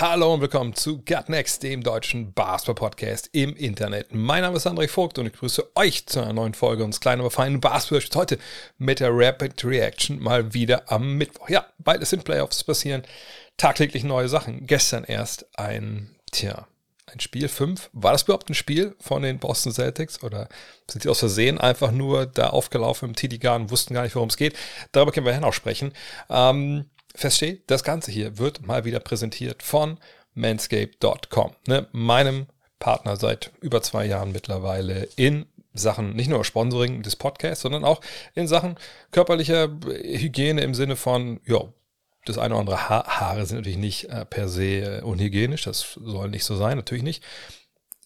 Hallo und willkommen zu Gut Next, dem deutschen Basketball-Podcast im Internet. Mein Name ist André Vogt und ich grüße euch zu einer neuen Folge unseres kleinen, aber feinen Basketball heute mit der Rapid Reaction mal wieder am Mittwoch. Ja, bald sind Playoffs passieren, tagtäglich neue Sachen. Gestern erst ein, tja, ein Spiel 5. War das überhaupt ein Spiel von den Boston Celtics oder sind sie aus Versehen einfach nur da aufgelaufen im TD Garden, wussten gar nicht, worum es geht? Darüber können wir ja noch sprechen. Ähm, fest steht, das Ganze hier wird mal wieder präsentiert von manscape.com, ne, meinem Partner seit über zwei Jahren mittlerweile in Sachen nicht nur Sponsoring des Podcasts, sondern auch in Sachen körperlicher Hygiene im Sinne von, ja, das eine oder andere ha Haare sind natürlich nicht äh, per se äh, unhygienisch, das soll nicht so sein, natürlich nicht.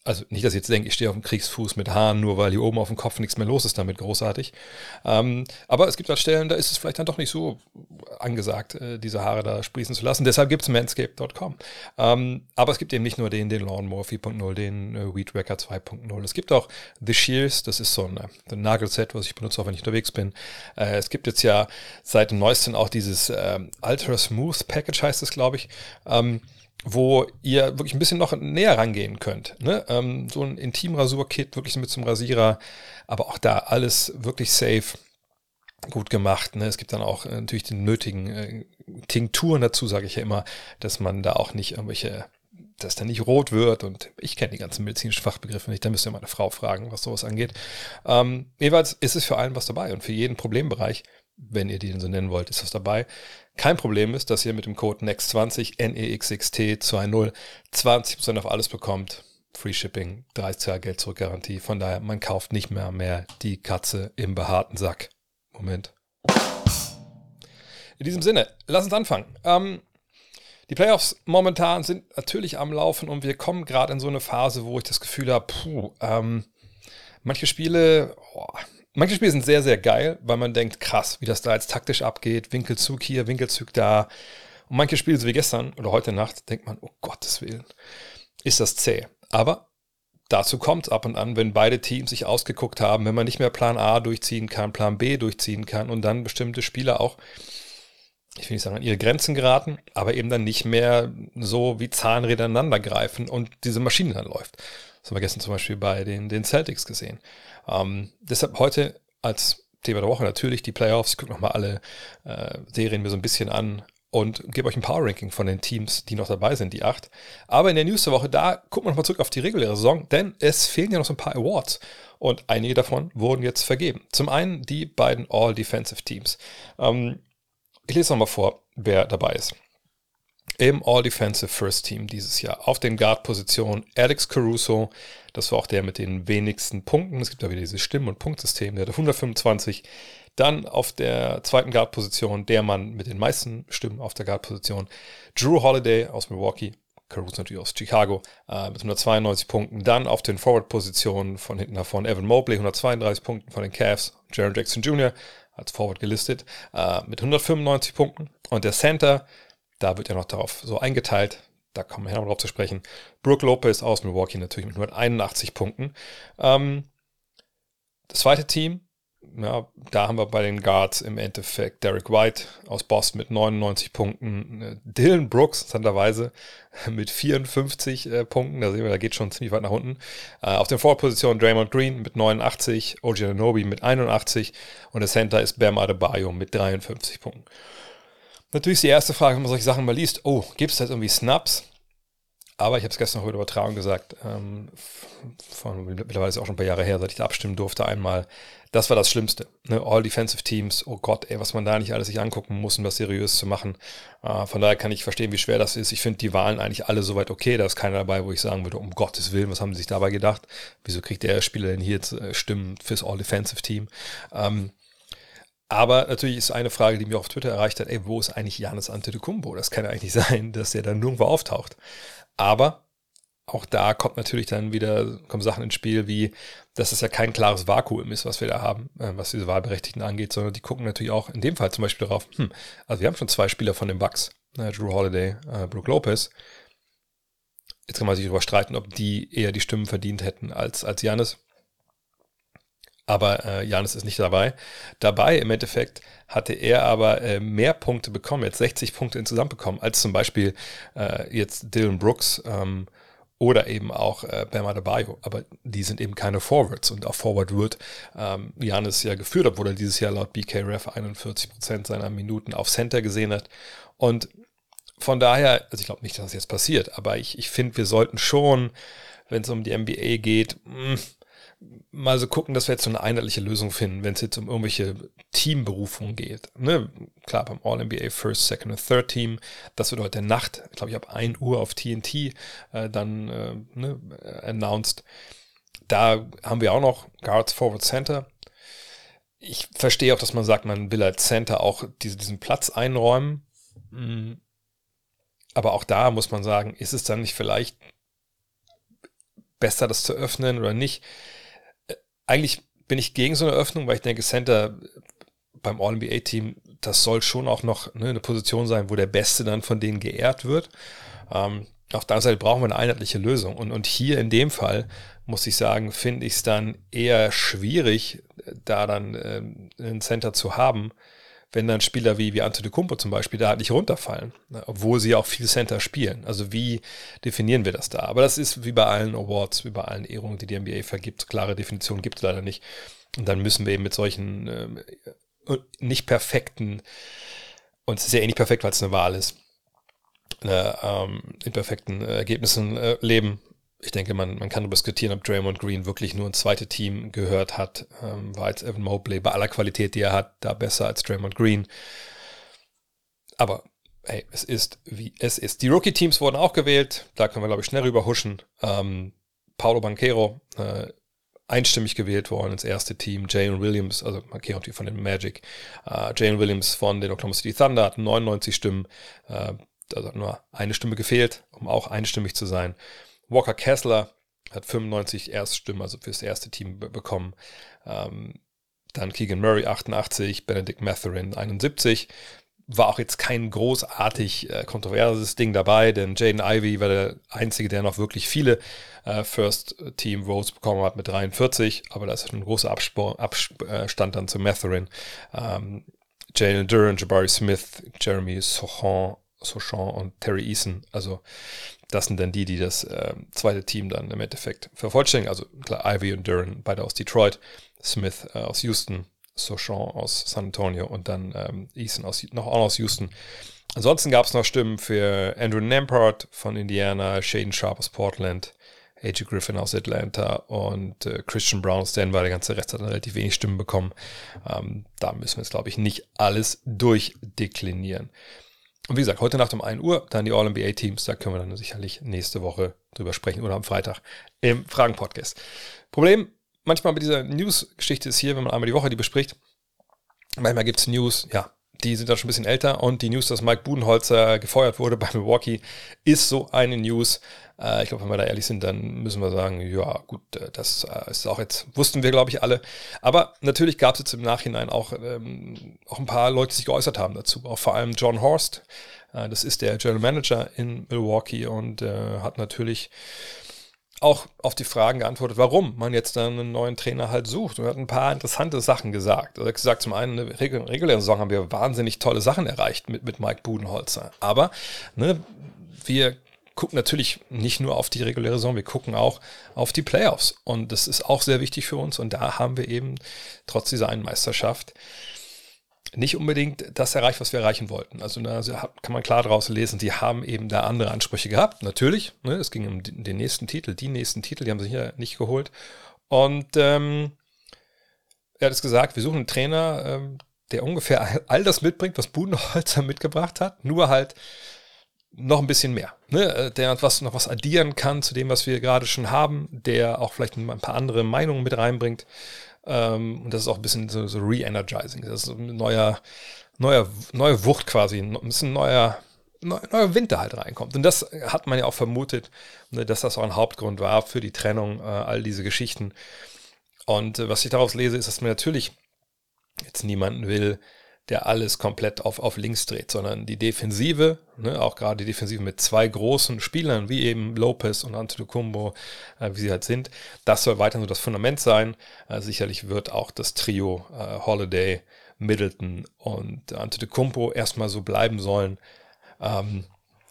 Also nicht, dass ich jetzt denke, ich stehe auf dem Kriegsfuß mit Haaren, nur weil hier oben auf dem Kopf nichts mehr los ist damit, großartig. Ähm, aber es gibt halt Stellen, da ist es vielleicht dann doch nicht so angesagt, äh, diese Haare da sprießen zu lassen. Deshalb gibt es manscape.com. Ähm, aber es gibt eben nicht nur den, den Lawnmower 4.0, den äh, Weed Wacker 2.0. Es gibt auch The Shears, das ist so ein, äh, ein Nagelset, was ich benutze, auch wenn ich unterwegs bin. Äh, es gibt jetzt ja seit dem neuesten auch dieses ähm, Ultra Smooth Package, heißt es, glaube ich. Ähm, wo ihr wirklich ein bisschen noch näher rangehen könnt. Ne? Ähm, so ein Intimrasur-Kit, wirklich mit zum Rasierer, aber auch da alles wirklich safe, gut gemacht. Ne? Es gibt dann auch äh, natürlich den nötigen äh, Tinkturen dazu, sage ich ja immer, dass man da auch nicht irgendwelche dass der nicht rot wird und ich kenne die ganzen medizinischen Fachbegriffe nicht, da müsst ihr meine Frau fragen, was sowas angeht. Ähm, jeweils ist es für allen was dabei und für jeden Problembereich, wenn ihr den so nennen wollt, ist was dabei. Kein Problem ist, dass ihr mit dem Code NEXT20 NEXXT20 20% auf alles bekommt. Free Shipping, 30 Jahre Geld zurück Garantie. Von daher, man kauft nicht mehr mehr die Katze im behaarten Sack. Moment. In diesem Sinne, lass uns anfangen. Ähm, die Playoffs momentan sind natürlich am Laufen und wir kommen gerade in so eine Phase, wo ich das Gefühl habe, puh, ähm, manche Spiele, oh, manche Spiele sind sehr, sehr geil, weil man denkt, krass, wie das da jetzt taktisch abgeht, Winkelzug hier, Winkelzug da. Und manche Spiele, so wie gestern oder heute Nacht, denkt man, oh Gottes Willen, ist das zäh. Aber dazu kommt es ab und an, wenn beide Teams sich ausgeguckt haben, wenn man nicht mehr Plan A durchziehen kann, Plan B durchziehen kann und dann bestimmte Spieler auch ich will nicht sagen, an ihre Grenzen geraten, aber eben dann nicht mehr so wie Zahnräder ineinander greifen und diese Maschine dann läuft. Das haben wir gestern zum Beispiel bei den, den Celtics gesehen. Ähm, deshalb heute als Thema der Woche natürlich die Playoffs. Ich gucke nochmal alle äh, Serien mir so ein bisschen an und gebe euch ein Power Ranking von den Teams, die noch dabei sind, die acht. Aber in der News der Woche, da gucken wir nochmal zurück auf die reguläre Saison, denn es fehlen ja noch so ein paar Awards. Und einige davon wurden jetzt vergeben. Zum einen die beiden All-Defensive Teams. Ähm, ich lese nochmal vor, wer dabei ist. Im All-Defensive First Team dieses Jahr. Auf den Guard-Positionen Alex Caruso, das war auch der mit den wenigsten Punkten. Es gibt ja wieder dieses Stimm- und Punktsystem, der hat 125. Dann auf der zweiten Guard-Position der Mann mit den meisten Stimmen auf der Guard-Position. Drew Holiday aus Milwaukee. Caruso natürlich aus Chicago äh, mit 192 Punkten. Dann auf den Forward-Positionen von hinten vorne Evan Mobley, 132 Punkten von den Cavs. Jaron Jackson Jr. als Forward gelistet äh, mit 195 Punkten. Und der Center, da wird ja noch darauf so eingeteilt, da kommen wir noch drauf zu sprechen. Brooke Lopez aus Milwaukee natürlich mit 181 Punkten. Ähm, das zweite Team, ja, da haben wir bei den Guards im Endeffekt Derek White aus Boston mit 99 Punkten, Dylan Brooks, interessanterweise, mit 54 äh, Punkten, da sehen wir, da geht schon ziemlich weit nach unten. Äh, auf den Forward-Positionen Draymond Green mit 89, OG Ananobi mit 81 und der Center ist Bam Adebayo mit 53 Punkten. Natürlich ist die erste Frage, wenn man solche Sachen mal liest, oh, gibt es da irgendwie Snaps? Aber ich habe es gestern noch über Übertragung gesagt, ähm, von, mittlerweile ist auch schon ein paar Jahre her, seit ich da abstimmen durfte, einmal. Das war das Schlimmste. Ne? All Defensive Teams, oh Gott, ey, was man da nicht alles sich angucken muss, um das seriös zu machen. Äh, von daher kann ich verstehen, wie schwer das ist. Ich finde die Wahlen eigentlich alle soweit okay. Da ist keiner dabei, wo ich sagen würde, um Gottes Willen, was haben sie sich dabei gedacht? Wieso kriegt der Spieler denn hier jetzt äh, Stimmen fürs All Defensive Team? Ähm, aber natürlich ist eine Frage, die mich auf Twitter erreicht hat, ey, wo ist eigentlich Janis Antetokounmpo? Das kann ja eigentlich nicht sein, dass der dann nirgendwo auftaucht. Aber auch da kommt natürlich dann wieder, kommen Sachen ins Spiel, wie, dass es ja kein klares Vakuum ist, was wir da haben, äh, was diese Wahlberechtigten angeht, sondern die gucken natürlich auch in dem Fall zum Beispiel darauf, hm, also wir haben schon zwei Spieler von den Bucks, äh, Drew Holiday, äh, Brooke Lopez. Jetzt kann man sich darüber streiten, ob die eher die Stimmen verdient hätten als, als Janis. Aber äh, Janis ist nicht dabei. Dabei im Endeffekt hatte er aber äh, mehr Punkte bekommen, jetzt 60 Punkte insgesamt bekommen, als zum Beispiel äh, jetzt Dylan Brooks ähm, oder eben auch äh, Bam Adebayo. Aber die sind eben keine Forwards und auf Forward wird ähm, Janis ja geführt, obwohl er dieses Jahr laut BKRF 41 Prozent seiner Minuten auf Center gesehen hat. Und von daher, also ich glaube nicht, dass das jetzt passiert, aber ich, ich finde, wir sollten schon, wenn es um die NBA geht, mh, hm, mal so gucken, dass wir jetzt so eine einheitliche Lösung finden, wenn es jetzt um irgendwelche Teamberufungen geht. Ne? Klar, beim All-NBA First, Second und Third Team, das wird heute Nacht, glaube ich, ab 1 Uhr auf TNT äh, dann äh, ne, announced. Da haben wir auch noch Guards, Forward, Center. Ich verstehe auch, dass man sagt, man will als Center auch diese, diesen Platz einräumen. Mhm. Aber auch da muss man sagen, ist es dann nicht vielleicht besser, das zu öffnen oder nicht? Eigentlich bin ich gegen so eine Öffnung, weil ich denke, Center beim All-NBA-Team, das soll schon auch noch ne, eine Position sein, wo der Beste dann von denen geehrt wird. Ähm, auf der anderen Seite brauchen wir eine einheitliche Lösung. Und, und hier in dem Fall, muss ich sagen, finde ich es dann eher schwierig, da dann äh, einen Center zu haben, wenn dann Spieler wie, wie Kumpo zum Beispiel da halt nicht runterfallen, ne, obwohl sie auch viel Center spielen. Also wie definieren wir das da? Aber das ist wie bei allen Awards, wie bei allen Ehrungen, die die NBA vergibt. Klare Definition gibt es leider nicht. Und dann müssen wir eben mit solchen äh, nicht perfekten, und es ist ja eh nicht perfekt, weil es eine Wahl ist, äh, ähm, imperfekten Ergebnissen äh, leben ich denke, man, man kann diskutieren, ob Draymond Green wirklich nur ein zweites Team gehört hat. Ähm, war jetzt Evan Mobley bei aller Qualität, die er hat, da besser als Draymond Green. Aber hey, es ist wie es ist. Die Rookie-Teams wurden auch gewählt. Da können wir, glaube ich, schnell rüber huschen. Ähm, Paulo Banquero, äh, einstimmig gewählt worden ins erste Team. Jalen Williams, also Banquero von den Magic. Äh, Jalen Williams von den Oklahoma City Thunder hat 99 Stimmen. Äh, also nur eine Stimme gefehlt, um auch einstimmig zu sein. Walker Kessler hat 95 Erststimmen, also fürs erste Team bekommen. Ähm, dann Keegan Murray 88, Benedict Matherin 71. War auch jetzt kein großartig äh, kontroverses Ding dabei, denn Jaden Ivey war der Einzige, der noch wirklich viele äh, First Team Votes bekommen hat mit 43, aber da ist ein großer Abspor Abstand dann zu Matherin. Ähm, Jalen Duran, Jabari Smith, Jeremy Sochon, Sochon und Terry Eason. Also das sind dann die, die das äh, zweite Team dann im Endeffekt vervollständigen. Also klar, Ivy und Duran, beide aus Detroit, Smith äh, aus Houston, Sochon aus San Antonio und dann ähm, Eason aus, noch auch aus Houston. Ansonsten gab es noch Stimmen für Andrew Nampart von Indiana, Shaden Sharp aus Portland, AJ Griffin aus Atlanta und äh, Christian Brown aus Denver. Der ganze Rest hat dann relativ wenig Stimmen bekommen. Ähm, da müssen wir jetzt, glaube ich, nicht alles durchdeklinieren. Und wie gesagt, heute Nacht um 1 Uhr dann die All-NBA-Teams. Da können wir dann sicherlich nächste Woche drüber sprechen oder am Freitag im Fragen-Podcast. Problem manchmal mit dieser News-Geschichte ist hier, wenn man einmal die Woche die bespricht, manchmal gibt es News, ja, die sind dann schon ein bisschen älter und die News, dass Mike Budenholzer gefeuert wurde bei Milwaukee, ist so eine News, äh, ich glaube, wenn wir da ehrlich sind, dann müssen wir sagen, ja, gut, äh, das äh, ist auch jetzt, wussten wir, glaube ich, alle. Aber natürlich gab es jetzt im Nachhinein auch, ähm, auch ein paar Leute, die sich geäußert haben dazu. Auch vor allem John Horst, äh, das ist der General Manager in Milwaukee und äh, hat natürlich auch auf die Fragen geantwortet, warum man jetzt einen neuen Trainer halt sucht. Und er hat ein paar interessante Sachen gesagt. Er hat gesagt, zum einen, in der regulären Saison haben wir wahnsinnig tolle Sachen erreicht mit, mit Mike Budenholzer. Aber ne, wir gucken natürlich nicht nur auf die reguläre Saison, wir gucken auch auf die Playoffs. Und das ist auch sehr wichtig für uns. Und da haben wir eben trotz dieser einen Meisterschaft nicht unbedingt das erreicht, was wir erreichen wollten. Also da kann man klar daraus lesen, sie haben eben da andere Ansprüche gehabt. Natürlich, ne, es ging um den nächsten Titel, die nächsten Titel, die haben sie hier nicht geholt. Und ähm, er hat es gesagt, wir suchen einen Trainer, ähm, der ungefähr all das mitbringt, was Budenholzer mitgebracht hat, nur halt noch ein bisschen mehr, ne? Äh, der was, noch was addieren kann zu dem, was wir gerade schon haben, der auch vielleicht ein paar andere Meinungen mit reinbringt. Ähm, und das ist auch ein bisschen so, so re-energizing. Das ist ein neuer, neuer, neue Wucht quasi, ein bisschen neuer, neuer Winter halt reinkommt. Und das hat man ja auch vermutet, ne, dass das auch ein Hauptgrund war für die Trennung, äh, all diese Geschichten. Und äh, was ich daraus lese, ist, dass man natürlich jetzt niemanden will, der alles komplett auf, auf links dreht, sondern die Defensive, ne, auch gerade die Defensive mit zwei großen Spielern, wie eben Lopez und Antetokounmpo, äh, wie sie halt sind, das soll weiterhin so das Fundament sein. Äh, sicherlich wird auch das Trio äh, Holiday, Middleton und Antetokounmpo erstmal so bleiben sollen. Ähm,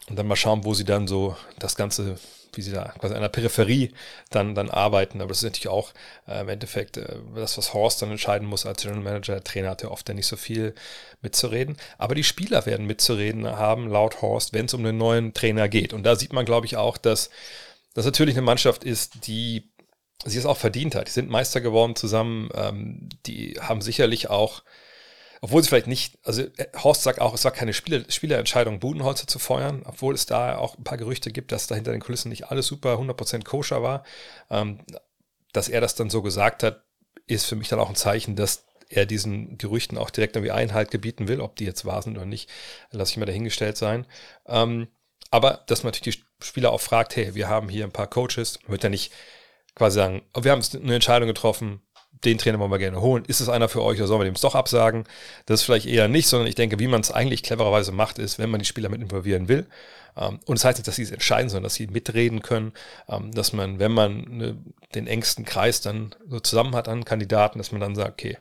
und dann mal schauen, wo sie dann so das Ganze wie sie da quasi an der Peripherie dann, dann arbeiten. Aber das ist natürlich auch äh, im Endeffekt äh, das, was Horst dann entscheiden muss als General Manager. Der Trainer hat ja oft ja nicht so viel mitzureden. Aber die Spieler werden mitzureden haben, laut Horst, wenn es um einen neuen Trainer geht. Und da sieht man, glaube ich, auch, dass das natürlich eine Mannschaft ist, die sie es auch verdient hat. Die sind Meister geworden zusammen. Ähm, die haben sicherlich auch obwohl sie vielleicht nicht, also äh, Horst sagt auch, es war keine Spieler, Spielerentscheidung, Budenholzer zu feuern, obwohl es da auch ein paar Gerüchte gibt, dass da hinter den Kulissen nicht alles super 100% koscher war. Ähm, dass er das dann so gesagt hat, ist für mich dann auch ein Zeichen, dass er diesen Gerüchten auch direkt irgendwie Einhalt gebieten will. Ob die jetzt wahr sind oder nicht, lasse ich mal dahingestellt sein. Ähm, aber dass man natürlich die Spieler auch fragt, hey, wir haben hier ein paar Coaches, wird ja nicht quasi sagen, wir haben eine Entscheidung getroffen, den Trainer wollen wir gerne holen. Ist es einer für euch oder sollen wir dem es doch absagen? Das ist vielleicht eher nicht, sondern ich denke, wie man es eigentlich clevererweise macht, ist, wenn man die Spieler mit involvieren will. Ähm, und das heißt nicht, dass sie es entscheiden, sondern dass sie mitreden können, ähm, dass man, wenn man ne, den engsten Kreis dann so zusammen hat an Kandidaten, dass man dann sagt, okay,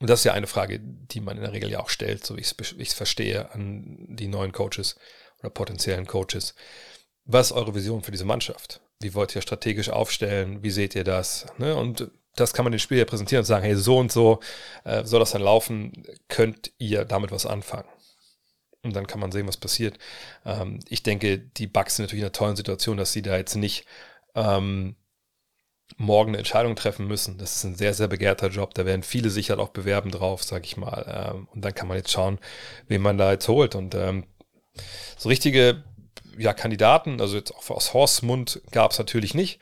und das ist ja eine Frage, die man in der Regel ja auch stellt, so wie ich es verstehe, an die neuen Coaches oder potenziellen Coaches. Was ist eure Vision für diese Mannschaft? Wie wollt ihr strategisch aufstellen? Wie seht ihr das? Ne? Und das kann man den Spieler präsentieren und sagen, hey, so und so äh, soll das dann laufen, könnt ihr damit was anfangen. Und dann kann man sehen, was passiert. Ähm, ich denke, die Bugs sind natürlich in einer tollen Situation, dass sie da jetzt nicht ähm, morgen eine Entscheidung treffen müssen. Das ist ein sehr, sehr begehrter Job. Da werden viele sich halt auch bewerben drauf, sag ich mal. Ähm, und dann kann man jetzt schauen, wen man da jetzt holt. Und ähm, so richtige ja, Kandidaten, also jetzt auch aus Horst Mund gab es natürlich nicht.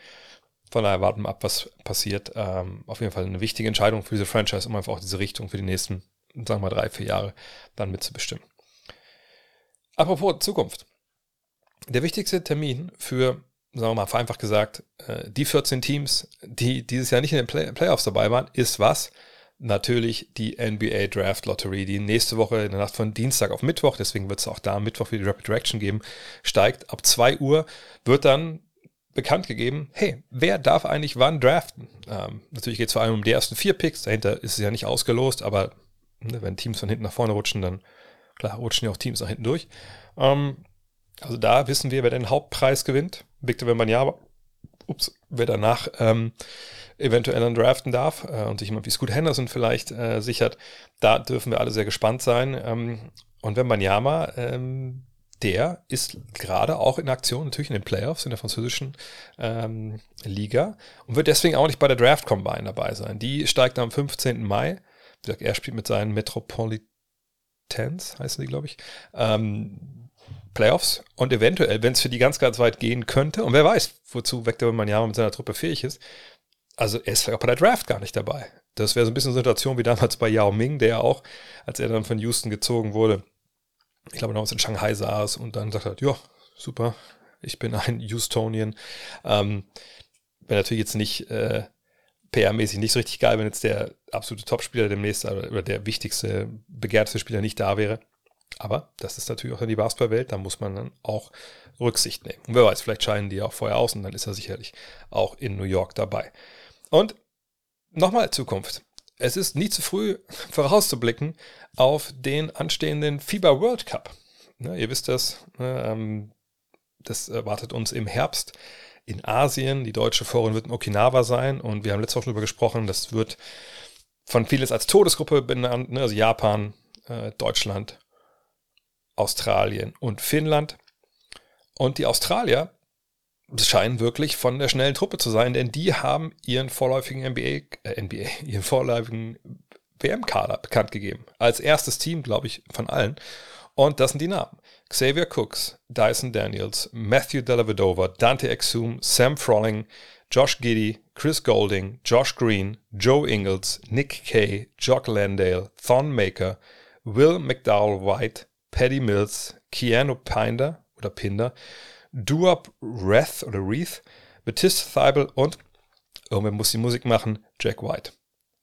Von daher warten wir ab, was passiert. Ähm, auf jeden Fall eine wichtige Entscheidung für diese Franchise, um einfach auch diese Richtung für die nächsten, sagen wir mal, drei, vier Jahre dann mitzubestimmen. Apropos Zukunft. Der wichtigste Termin für, sagen wir mal, vereinfacht gesagt, äh, die 14 Teams, die dieses Jahr nicht in den Play Playoffs dabei waren, ist was? Natürlich die NBA Draft Lottery, die nächste Woche in der Nacht von Dienstag auf Mittwoch, deswegen wird es auch da Mittwoch für die Rapid Direction geben, steigt ab 2 Uhr, wird dann bekannt gegeben, hey, wer darf eigentlich wann draften? Ähm, natürlich geht es vor allem um die ersten vier Picks, dahinter ist es ja nicht ausgelost, aber ne, wenn Teams von hinten nach vorne rutschen, dann klar rutschen ja auch Teams nach hinten durch. Ähm, also da wissen wir, wer den Hauptpreis gewinnt. Victor Wembanyama, ups, wer danach ähm, eventuell dann draften darf äh, und sich jemand wie Scoot Henderson vielleicht äh, sichert. Da dürfen wir alle sehr gespannt sein. Ähm, und Wembanyama, ähm, der ist gerade auch in Aktion, natürlich in den Playoffs in der französischen ähm, Liga und wird deswegen auch nicht bei der Draft Combine dabei sein. Die steigt am 15. Mai. Er spielt mit seinen Metropolitans, heißen die, glaube ich, ähm, Playoffs und eventuell, wenn es für die ganz, ganz weit gehen könnte, und wer weiß, wozu Vector Manjama mit seiner Truppe fähig ist, also er ist vielleicht auch bei der Draft gar nicht dabei. Das wäre so ein bisschen eine Situation wie damals bei Yao Ming, der auch, als er dann von Houston gezogen wurde, ich glaube, damals in Shanghai saß und dann sagt hat, ja, super, ich bin ein Houstonian. Ähm, Wäre natürlich jetzt nicht äh, PR-mäßig nicht so richtig geil, wenn jetzt der absolute Topspieler demnächst oder der wichtigste, begehrteste Spieler nicht da wäre. Aber das ist natürlich auch in die Basketballwelt, da muss man dann auch Rücksicht nehmen. Und wer weiß, vielleicht scheinen die auch vorher aus und dann ist er sicherlich auch in New York dabei. Und nochmal Zukunft es ist nie zu früh vorauszublicken auf den anstehenden FIBA World Cup. Ne, ihr wisst das, ne, ähm, das erwartet uns im Herbst in Asien. Die deutsche Vorrunde wird in Okinawa sein und wir haben letzte Woche darüber gesprochen, das wird von vieles als Todesgruppe benannt, ne, also Japan, äh, Deutschland, Australien und Finnland. Und die Australier scheinen wirklich von der schnellen Truppe zu sein, denn die haben ihren vorläufigen NBA, äh, NBA, ihren vorläufigen WM-Kader bekannt gegeben. Als erstes Team, glaube ich, von allen. Und das sind die Namen. Xavier Cooks, Dyson Daniels, Matthew Dellavedova, Dante Exum, Sam Frolling, Josh Giddy, Chris Golding, Josh Green, Joe Ingles, Nick Kay, Jock Landale, Thon Maker, Will McDowell White, Paddy Mills, Keanu Pinder oder Pinder, Duop Wrath oder Wreath, Batiste Thibel und, oh, wer muss die Musik machen? Jack White.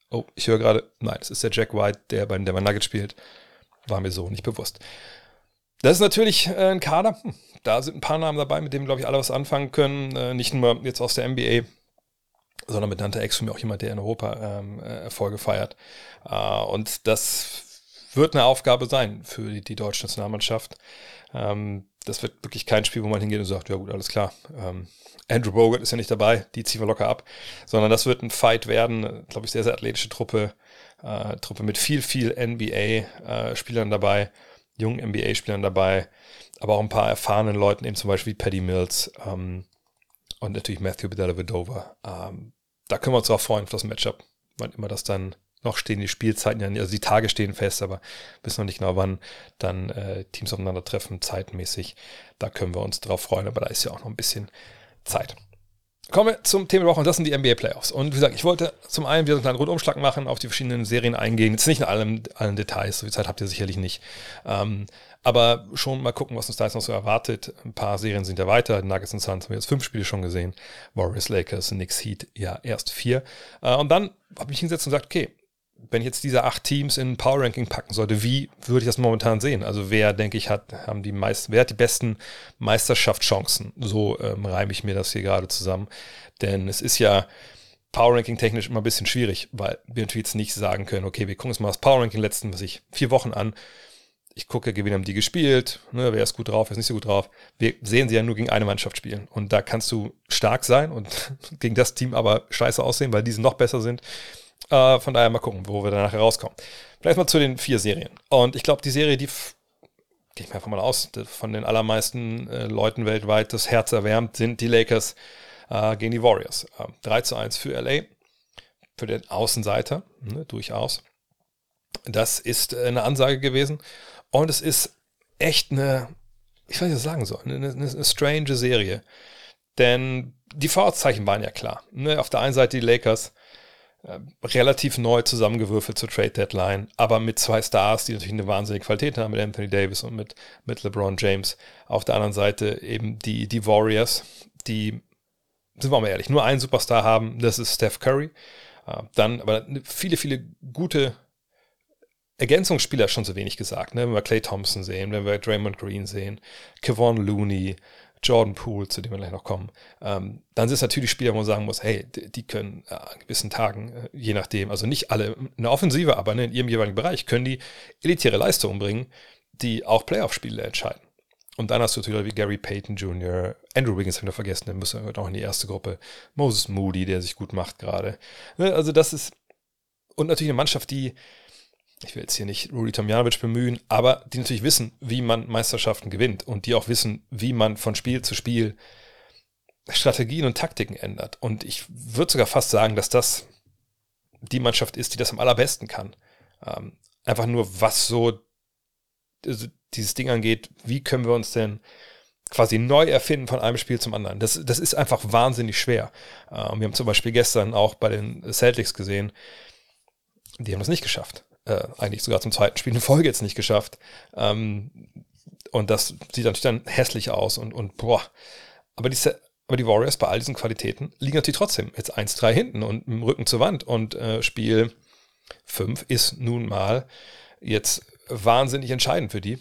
Oh, ich höre gerade, nein, es ist der Jack White, der bei Denver Nuggets spielt. War mir so nicht bewusst. Das ist natürlich äh, ein Kader. Hm, da sind ein paar Namen dabei, mit denen, glaube ich, alle was anfangen können. Äh, nicht nur jetzt aus der NBA, sondern mit Dante Exum auch jemand, der in Europa ähm, äh, Erfolge feiert. Äh, und das wird eine Aufgabe sein für die, die deutsche Nationalmannschaft. Ähm, das wird wirklich kein Spiel, wo man hingeht und sagt, ja gut, alles klar. Ähm, Andrew Bogut ist ja nicht dabei, die ziehen wir locker ab, sondern das wird ein Fight werden, glaube ich, sehr, sehr athletische Truppe, äh, Truppe mit viel, viel NBA-Spielern äh, dabei, jungen NBA-Spielern dabei, aber auch ein paar erfahrenen Leuten, eben zum Beispiel Paddy Mills ähm, und natürlich Matthew Bedellavedova. Ähm, da können wir uns drauf freuen, auf das Matchup, wann immer das dann noch stehen die Spielzeiten ja, also die Tage stehen fest, aber wissen noch nicht genau, wann dann äh, Teams aufeinandertreffen, zeitmäßig. Da können wir uns drauf freuen, aber da ist ja auch noch ein bisschen Zeit. Kommen wir zum Thema der Woche und das sind die NBA Playoffs. Und wie gesagt, ich wollte zum einen wieder einen kleinen Rundumschlag machen, auf die verschiedenen Serien eingehen. Jetzt nicht in allen, allen Details, so viel Zeit habt ihr sicherlich nicht. Ähm, aber schon mal gucken, was uns da jetzt noch so erwartet. Ein paar Serien sind ja weiter. Nuggets und Suns haben wir jetzt fünf Spiele schon gesehen. Warriors, Lakers, Knicks, Heat, ja, erst vier. Äh, und dann habe ich hingesetzt und gesagt, okay, wenn ich jetzt diese acht Teams in ein Power Ranking packen sollte, wie würde ich das momentan sehen? Also wer, denke ich, hat, haben die meisten, wer hat die besten Meisterschaftschancen? So ähm, reime ich mir das hier gerade zusammen. Denn es ist ja Power Ranking technisch immer ein bisschen schwierig, weil wir natürlich jetzt nicht sagen können, okay, wir gucken uns mal das Power Ranking letzten, was ich, vier Wochen an. Ich gucke, wen haben die gespielt, ne, wer ist gut drauf, wer ist nicht so gut drauf. Wir sehen sie ja nur gegen eine Mannschaft spielen. Und da kannst du stark sein und gegen das Team aber scheiße aussehen, weil diese noch besser sind. Äh, von daher mal gucken, wo wir da nachher rauskommen. Vielleicht mal zu den vier Serien. Und ich glaube, die Serie, die gehe ich mir einfach mal aus, von den allermeisten äh, Leuten weltweit das Herz erwärmt, sind die Lakers äh, gegen die Warriors. Äh, 3 zu 1 für LA, für den Außenseiter, ne, durchaus. Das ist äh, eine Ansage gewesen. Und es ist echt eine, ich weiß nicht, was ich sagen soll, eine, eine, eine strange Serie. Denn die Vorzeichen waren ja klar. Ne? Auf der einen Seite die Lakers, relativ neu zusammengewürfelt zur Trade Deadline, aber mit zwei Stars, die natürlich eine wahnsinnige Qualität haben, mit Anthony Davis und mit, mit LeBron James. Auf der anderen Seite eben die, die Warriors, die, sind wir mal ehrlich, nur einen Superstar haben, das ist Steph Curry. Äh, dann aber viele, viele gute Ergänzungsspieler schon so wenig gesagt, ne? wenn wir Clay Thompson sehen, wenn wir Draymond Green sehen, Kevon Looney, Jordan Poole, zu dem wir gleich noch kommen, ähm, dann sind es natürlich Spieler, wo man sagen muss, hey, die, können äh, an gewissen Tagen, äh, je nachdem, also nicht alle eine Offensive, aber ne, in ihrem jeweiligen Bereich, können die elitäre Leistungen bringen, die auch Playoff-Spiele entscheiden. Und dann hast du natürlich wie Gary Payton Jr., Andrew Wiggins haben wir vergessen, der müssen wir auch in die erste Gruppe, Moses Moody, der sich gut macht gerade. Ne, also das ist, und natürlich eine Mannschaft, die ich will jetzt hier nicht Rudi Tomjanovic bemühen, aber die natürlich wissen, wie man Meisterschaften gewinnt und die auch wissen, wie man von Spiel zu Spiel Strategien und Taktiken ändert. Und ich würde sogar fast sagen, dass das die Mannschaft ist, die das am allerbesten kann. Ähm, einfach nur, was so also dieses Ding angeht, wie können wir uns denn quasi neu erfinden von einem Spiel zum anderen. Das, das ist einfach wahnsinnig schwer. Ähm, wir haben zum Beispiel gestern auch bei den Celtics gesehen, die haben das nicht geschafft äh, eigentlich sogar zum zweiten Spiel in Folge jetzt nicht geschafft. Ähm, und das sieht natürlich dann hässlich aus und, und boah. Aber die, aber die Warriors bei all diesen Qualitäten liegen natürlich trotzdem jetzt 1-3 hinten und im Rücken zur Wand. Und äh, Spiel 5 ist nun mal jetzt wahnsinnig entscheidend für die.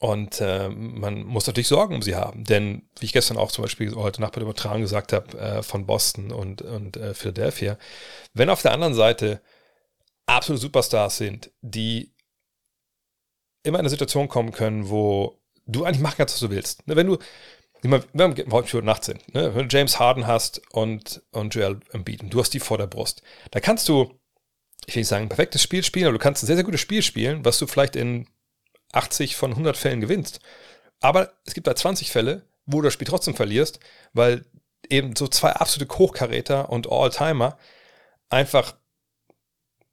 Und äh, man muss natürlich Sorgen um sie haben. Denn, wie ich gestern auch zum Beispiel heute Nacht bei der Übertragung gesagt habe, äh, von Boston und, und äh, Philadelphia, wenn auf der anderen Seite absolute Superstars sind, die immer in eine Situation kommen können, wo du eigentlich machen kannst, was du willst. Ne, wenn du, wenn wir heute Nacht sind, ne? wenn du James Harden hast und, und Joel Embiid und du hast die vor der Brust, da kannst du, ich will nicht sagen, ein perfektes Spiel spielen, aber du kannst ein sehr, sehr gutes Spiel spielen, was du vielleicht in 80 von 100 Fällen gewinnst. Aber es gibt da 20 Fälle, wo du das Spiel trotzdem verlierst, weil eben so zwei absolute Hochkaräter und All-Timer einfach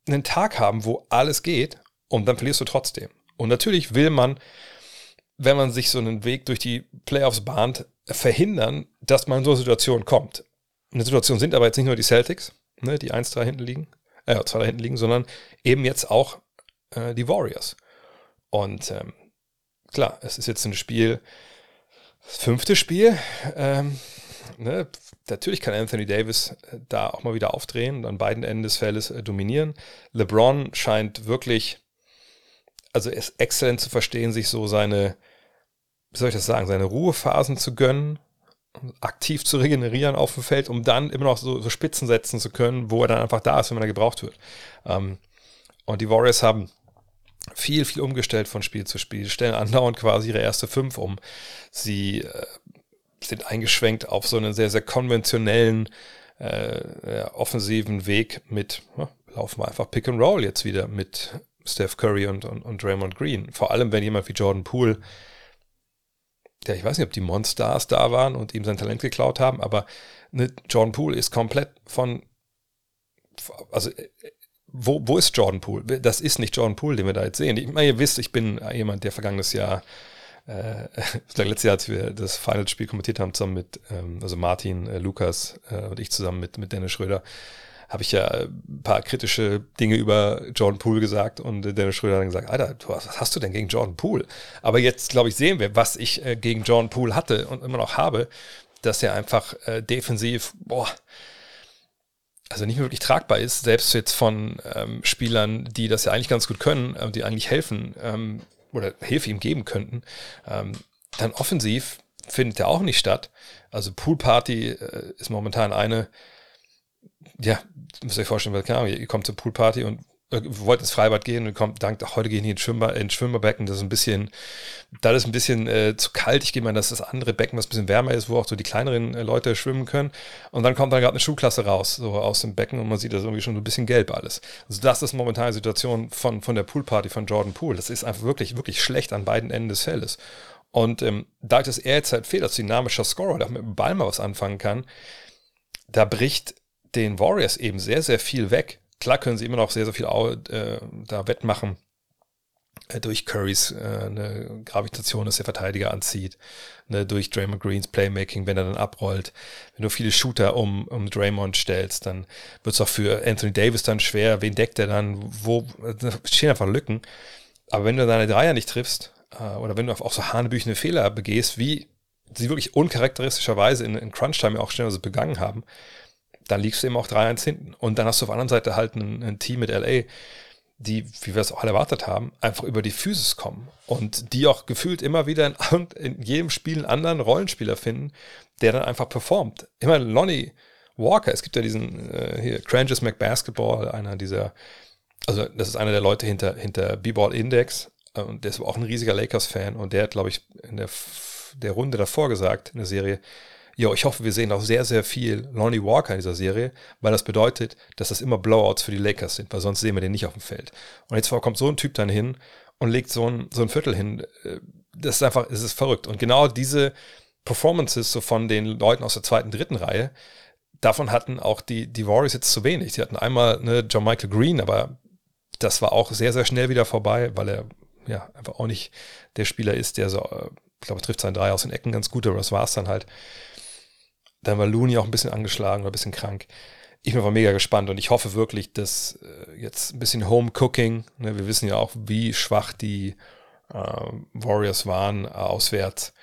einen Tag haben, wo alles geht und dann verlierst du trotzdem. Und natürlich will man, wenn man sich so einen Weg durch die Playoffs bahnt, verhindern, dass man in so eine Situation kommt. Eine Situation sind aber jetzt nicht nur die Celtics, ne, die 1-3 hinten liegen, äh, 2 hinten liegen, sondern eben jetzt auch äh, die Warriors. Und ähm, klar, es ist jetzt ein Spiel, das fünfte Spiel. Ähm, ne, natürlich kann Anthony Davis äh, da auch mal wieder aufdrehen und an beiden Enden des Feldes äh, dominieren. LeBron scheint wirklich, also er ist exzellent zu verstehen, sich so seine, wie soll ich das sagen, seine Ruhephasen zu gönnen, aktiv zu regenerieren auf dem Feld, um dann immer noch so, so Spitzen setzen zu können, wo er dann einfach da ist, wenn da gebraucht wird. Ähm, und die Warriors haben viel, viel umgestellt von Spiel zu Spiel, stellen andauernd quasi ihre erste Fünf um. Sie äh, sind eingeschwenkt auf so einen sehr, sehr konventionellen, äh, offensiven Weg mit, ja, laufen wir einfach Pick and Roll jetzt wieder mit Steph Curry und, und, und Draymond Green. Vor allem, wenn jemand wie Jordan Poole, ja, ich weiß nicht, ob die Monsters da waren und ihm sein Talent geklaut haben, aber ne, Jordan Poole ist komplett von, also wo, wo ist Jordan Poole? Das ist nicht Jordan Poole, den wir da jetzt sehen. Ich meine, ihr wisst, ich bin jemand, der vergangenes Jahr, äh, letztes Jahr, als wir das Final-Spiel kommentiert haben, zusammen mit, ähm, also Martin, äh, Lukas äh, und ich zusammen mit, mit Dennis Schröder, habe ich ja ein paar kritische Dinge über Jordan Poole gesagt und Dennis Schröder hat dann gesagt, Alter, was hast du denn gegen Jordan Poole? Aber jetzt, glaube ich, sehen wir, was ich äh, gegen Jordan Poole hatte und immer noch habe, dass er einfach äh, defensiv, boah, also nicht mehr wirklich tragbar ist, selbst jetzt von ähm, Spielern, die das ja eigentlich ganz gut können, äh, die eigentlich helfen ähm, oder Hilfe ihm geben könnten, ähm, dann offensiv findet er auch nicht statt. Also Poolparty äh, ist momentan eine, ja, müsst ihr euch vorstellen, keine Ahnung, ihr kommt zur Poolparty und äh, wollt ins Freibad gehen und kommt, dank, ach, heute gehen hier ins, Schwimmbad, ins Schwimmerbecken, das ist ein bisschen, da ist ein bisschen äh, zu kalt. Ich gehe mal in das, das andere Becken, was ein bisschen wärmer ist, wo auch so die kleineren äh, Leute schwimmen können. Und dann kommt dann gerade eine Schulklasse raus, so aus dem Becken und man sieht das irgendwie schon so ein bisschen gelb alles. Also das ist momentan die Situation von, von der Poolparty von Jordan Poole. Das ist einfach wirklich, wirklich schlecht an beiden Enden des Feldes. Und ähm, da dass er jetzt halt fehlt als dynamischer Scorer, der mit dem Ball mal was anfangen kann, da bricht den Warriors eben sehr, sehr viel weg Klar können sie immer noch sehr, sehr viel äh, da wettmachen äh, durch Currys äh, eine Gravitation, dass der Verteidiger anzieht, ne, durch Draymond Greens Playmaking, wenn er dann abrollt. Wenn du viele Shooter um, um Draymond stellst, dann wird es auch für Anthony Davis dann schwer. Wen deckt er dann? Wo da stehen einfach Lücken. Aber wenn du deine Dreier nicht triffst, äh, oder wenn du auch so hanebüchene Fehler begehst, wie sie wirklich uncharakteristischerweise in, in Crunch-Time auch schnell begangen haben, dann liegst du eben auch 3-1 hinten. Und dann hast du auf der anderen Seite halt ein, ein Team mit LA, die, wie wir es auch alle erwartet haben, einfach über die Physis kommen und die auch gefühlt immer wieder in, in jedem Spiel einen anderen Rollenspieler finden, der dann einfach performt. Immer Lonnie Walker, es gibt ja diesen äh, hier, Cranges McBasketball, einer dieser, also das ist einer der Leute hinter, hinter B-Ball Index äh, und der ist auch ein riesiger Lakers-Fan und der hat, glaube ich, in der, der Runde davor gesagt, in der Serie, Jo, ich hoffe, wir sehen auch sehr, sehr viel Lonnie Walker in dieser Serie, weil das bedeutet, dass das immer Blowouts für die Lakers sind, weil sonst sehen wir den nicht auf dem Feld. Und jetzt kommt so ein Typ dann hin und legt so ein, so ein Viertel hin. Äh, das ist einfach, es ist verrückt. Und genau diese Performances so von den Leuten aus der zweiten, dritten Reihe, davon hatten auch die, die Warriors jetzt zu wenig. Sie hatten einmal ne, John Michael Green, aber das war auch sehr, sehr schnell wieder vorbei, weil er ja einfach auch nicht der Spieler ist, der so, äh, ich glaube, trifft seinen Drei aus den Ecken ganz gut, aber das war es dann halt. Dann war Looney auch ein bisschen angeschlagen oder ein bisschen krank. Ich bin aber mega gespannt und ich hoffe wirklich, dass äh, jetzt ein bisschen Home Cooking, ne, wir wissen ja auch, wie schwach die äh, Warriors waren äh, auswärts,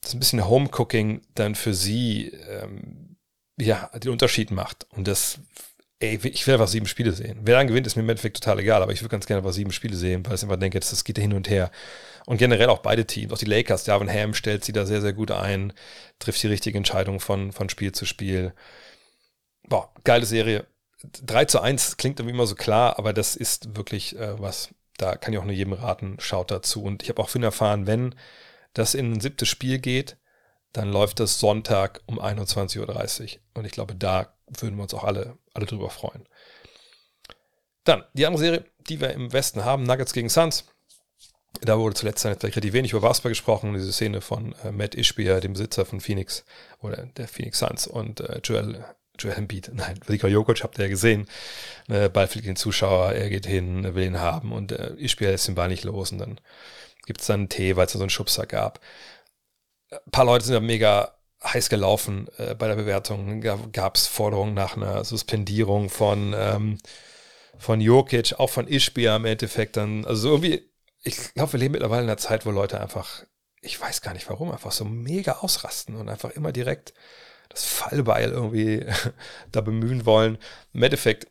dass ein bisschen Home Cooking dann für sie ähm, ja den Unterschied macht. Und das, ey, ich will einfach sieben Spiele sehen. Wer dann gewinnt, ist mir im Endeffekt total egal, aber ich würde ganz gerne einfach sieben Spiele sehen, weil ich einfach denke, das geht hin und her. Und generell auch beide Teams, auch die Lakers, Darvin Ham stellt sie da sehr, sehr gut ein, trifft die richtige Entscheidung von, von Spiel zu Spiel. Boah, geile Serie. 3 zu 1 klingt irgendwie immer so klar, aber das ist wirklich äh, was, da kann ich auch nur jedem raten, schaut dazu. Und ich habe auch vorhin erfahren, wenn das in ein siebtes Spiel geht, dann läuft das Sonntag um 21.30 Uhr. Und ich glaube, da würden wir uns auch alle, alle drüber freuen. Dann die andere Serie, die wir im Westen haben, Nuggets gegen Suns. Da wurde zuletzt relativ wenig über Basketball gesprochen, diese Szene von äh, Matt Ishbia, dem Besitzer von Phoenix oder der Phoenix Suns und äh, Joel, Joel Embiid, nein, Velika Jokic habt ihr ja gesehen, äh, Ball fliegt den Zuschauer, er geht hin, will ihn haben und äh, Ishbia lässt den Ball nicht los und dann gibt es dann einen Tee, weil es da so einen Schubser gab. Ein paar Leute sind ja mega heiß gelaufen äh, bei der Bewertung, gab es Forderungen nach einer Suspendierung von ähm, von Jokic, auch von Ishbia im Endeffekt dann, also irgendwie ich glaube, wir leben mittlerweile in einer Zeit, wo Leute einfach, ich weiß gar nicht warum, einfach so mega ausrasten und einfach immer direkt das Fallbeil irgendwie da bemühen wollen. Im Endeffekt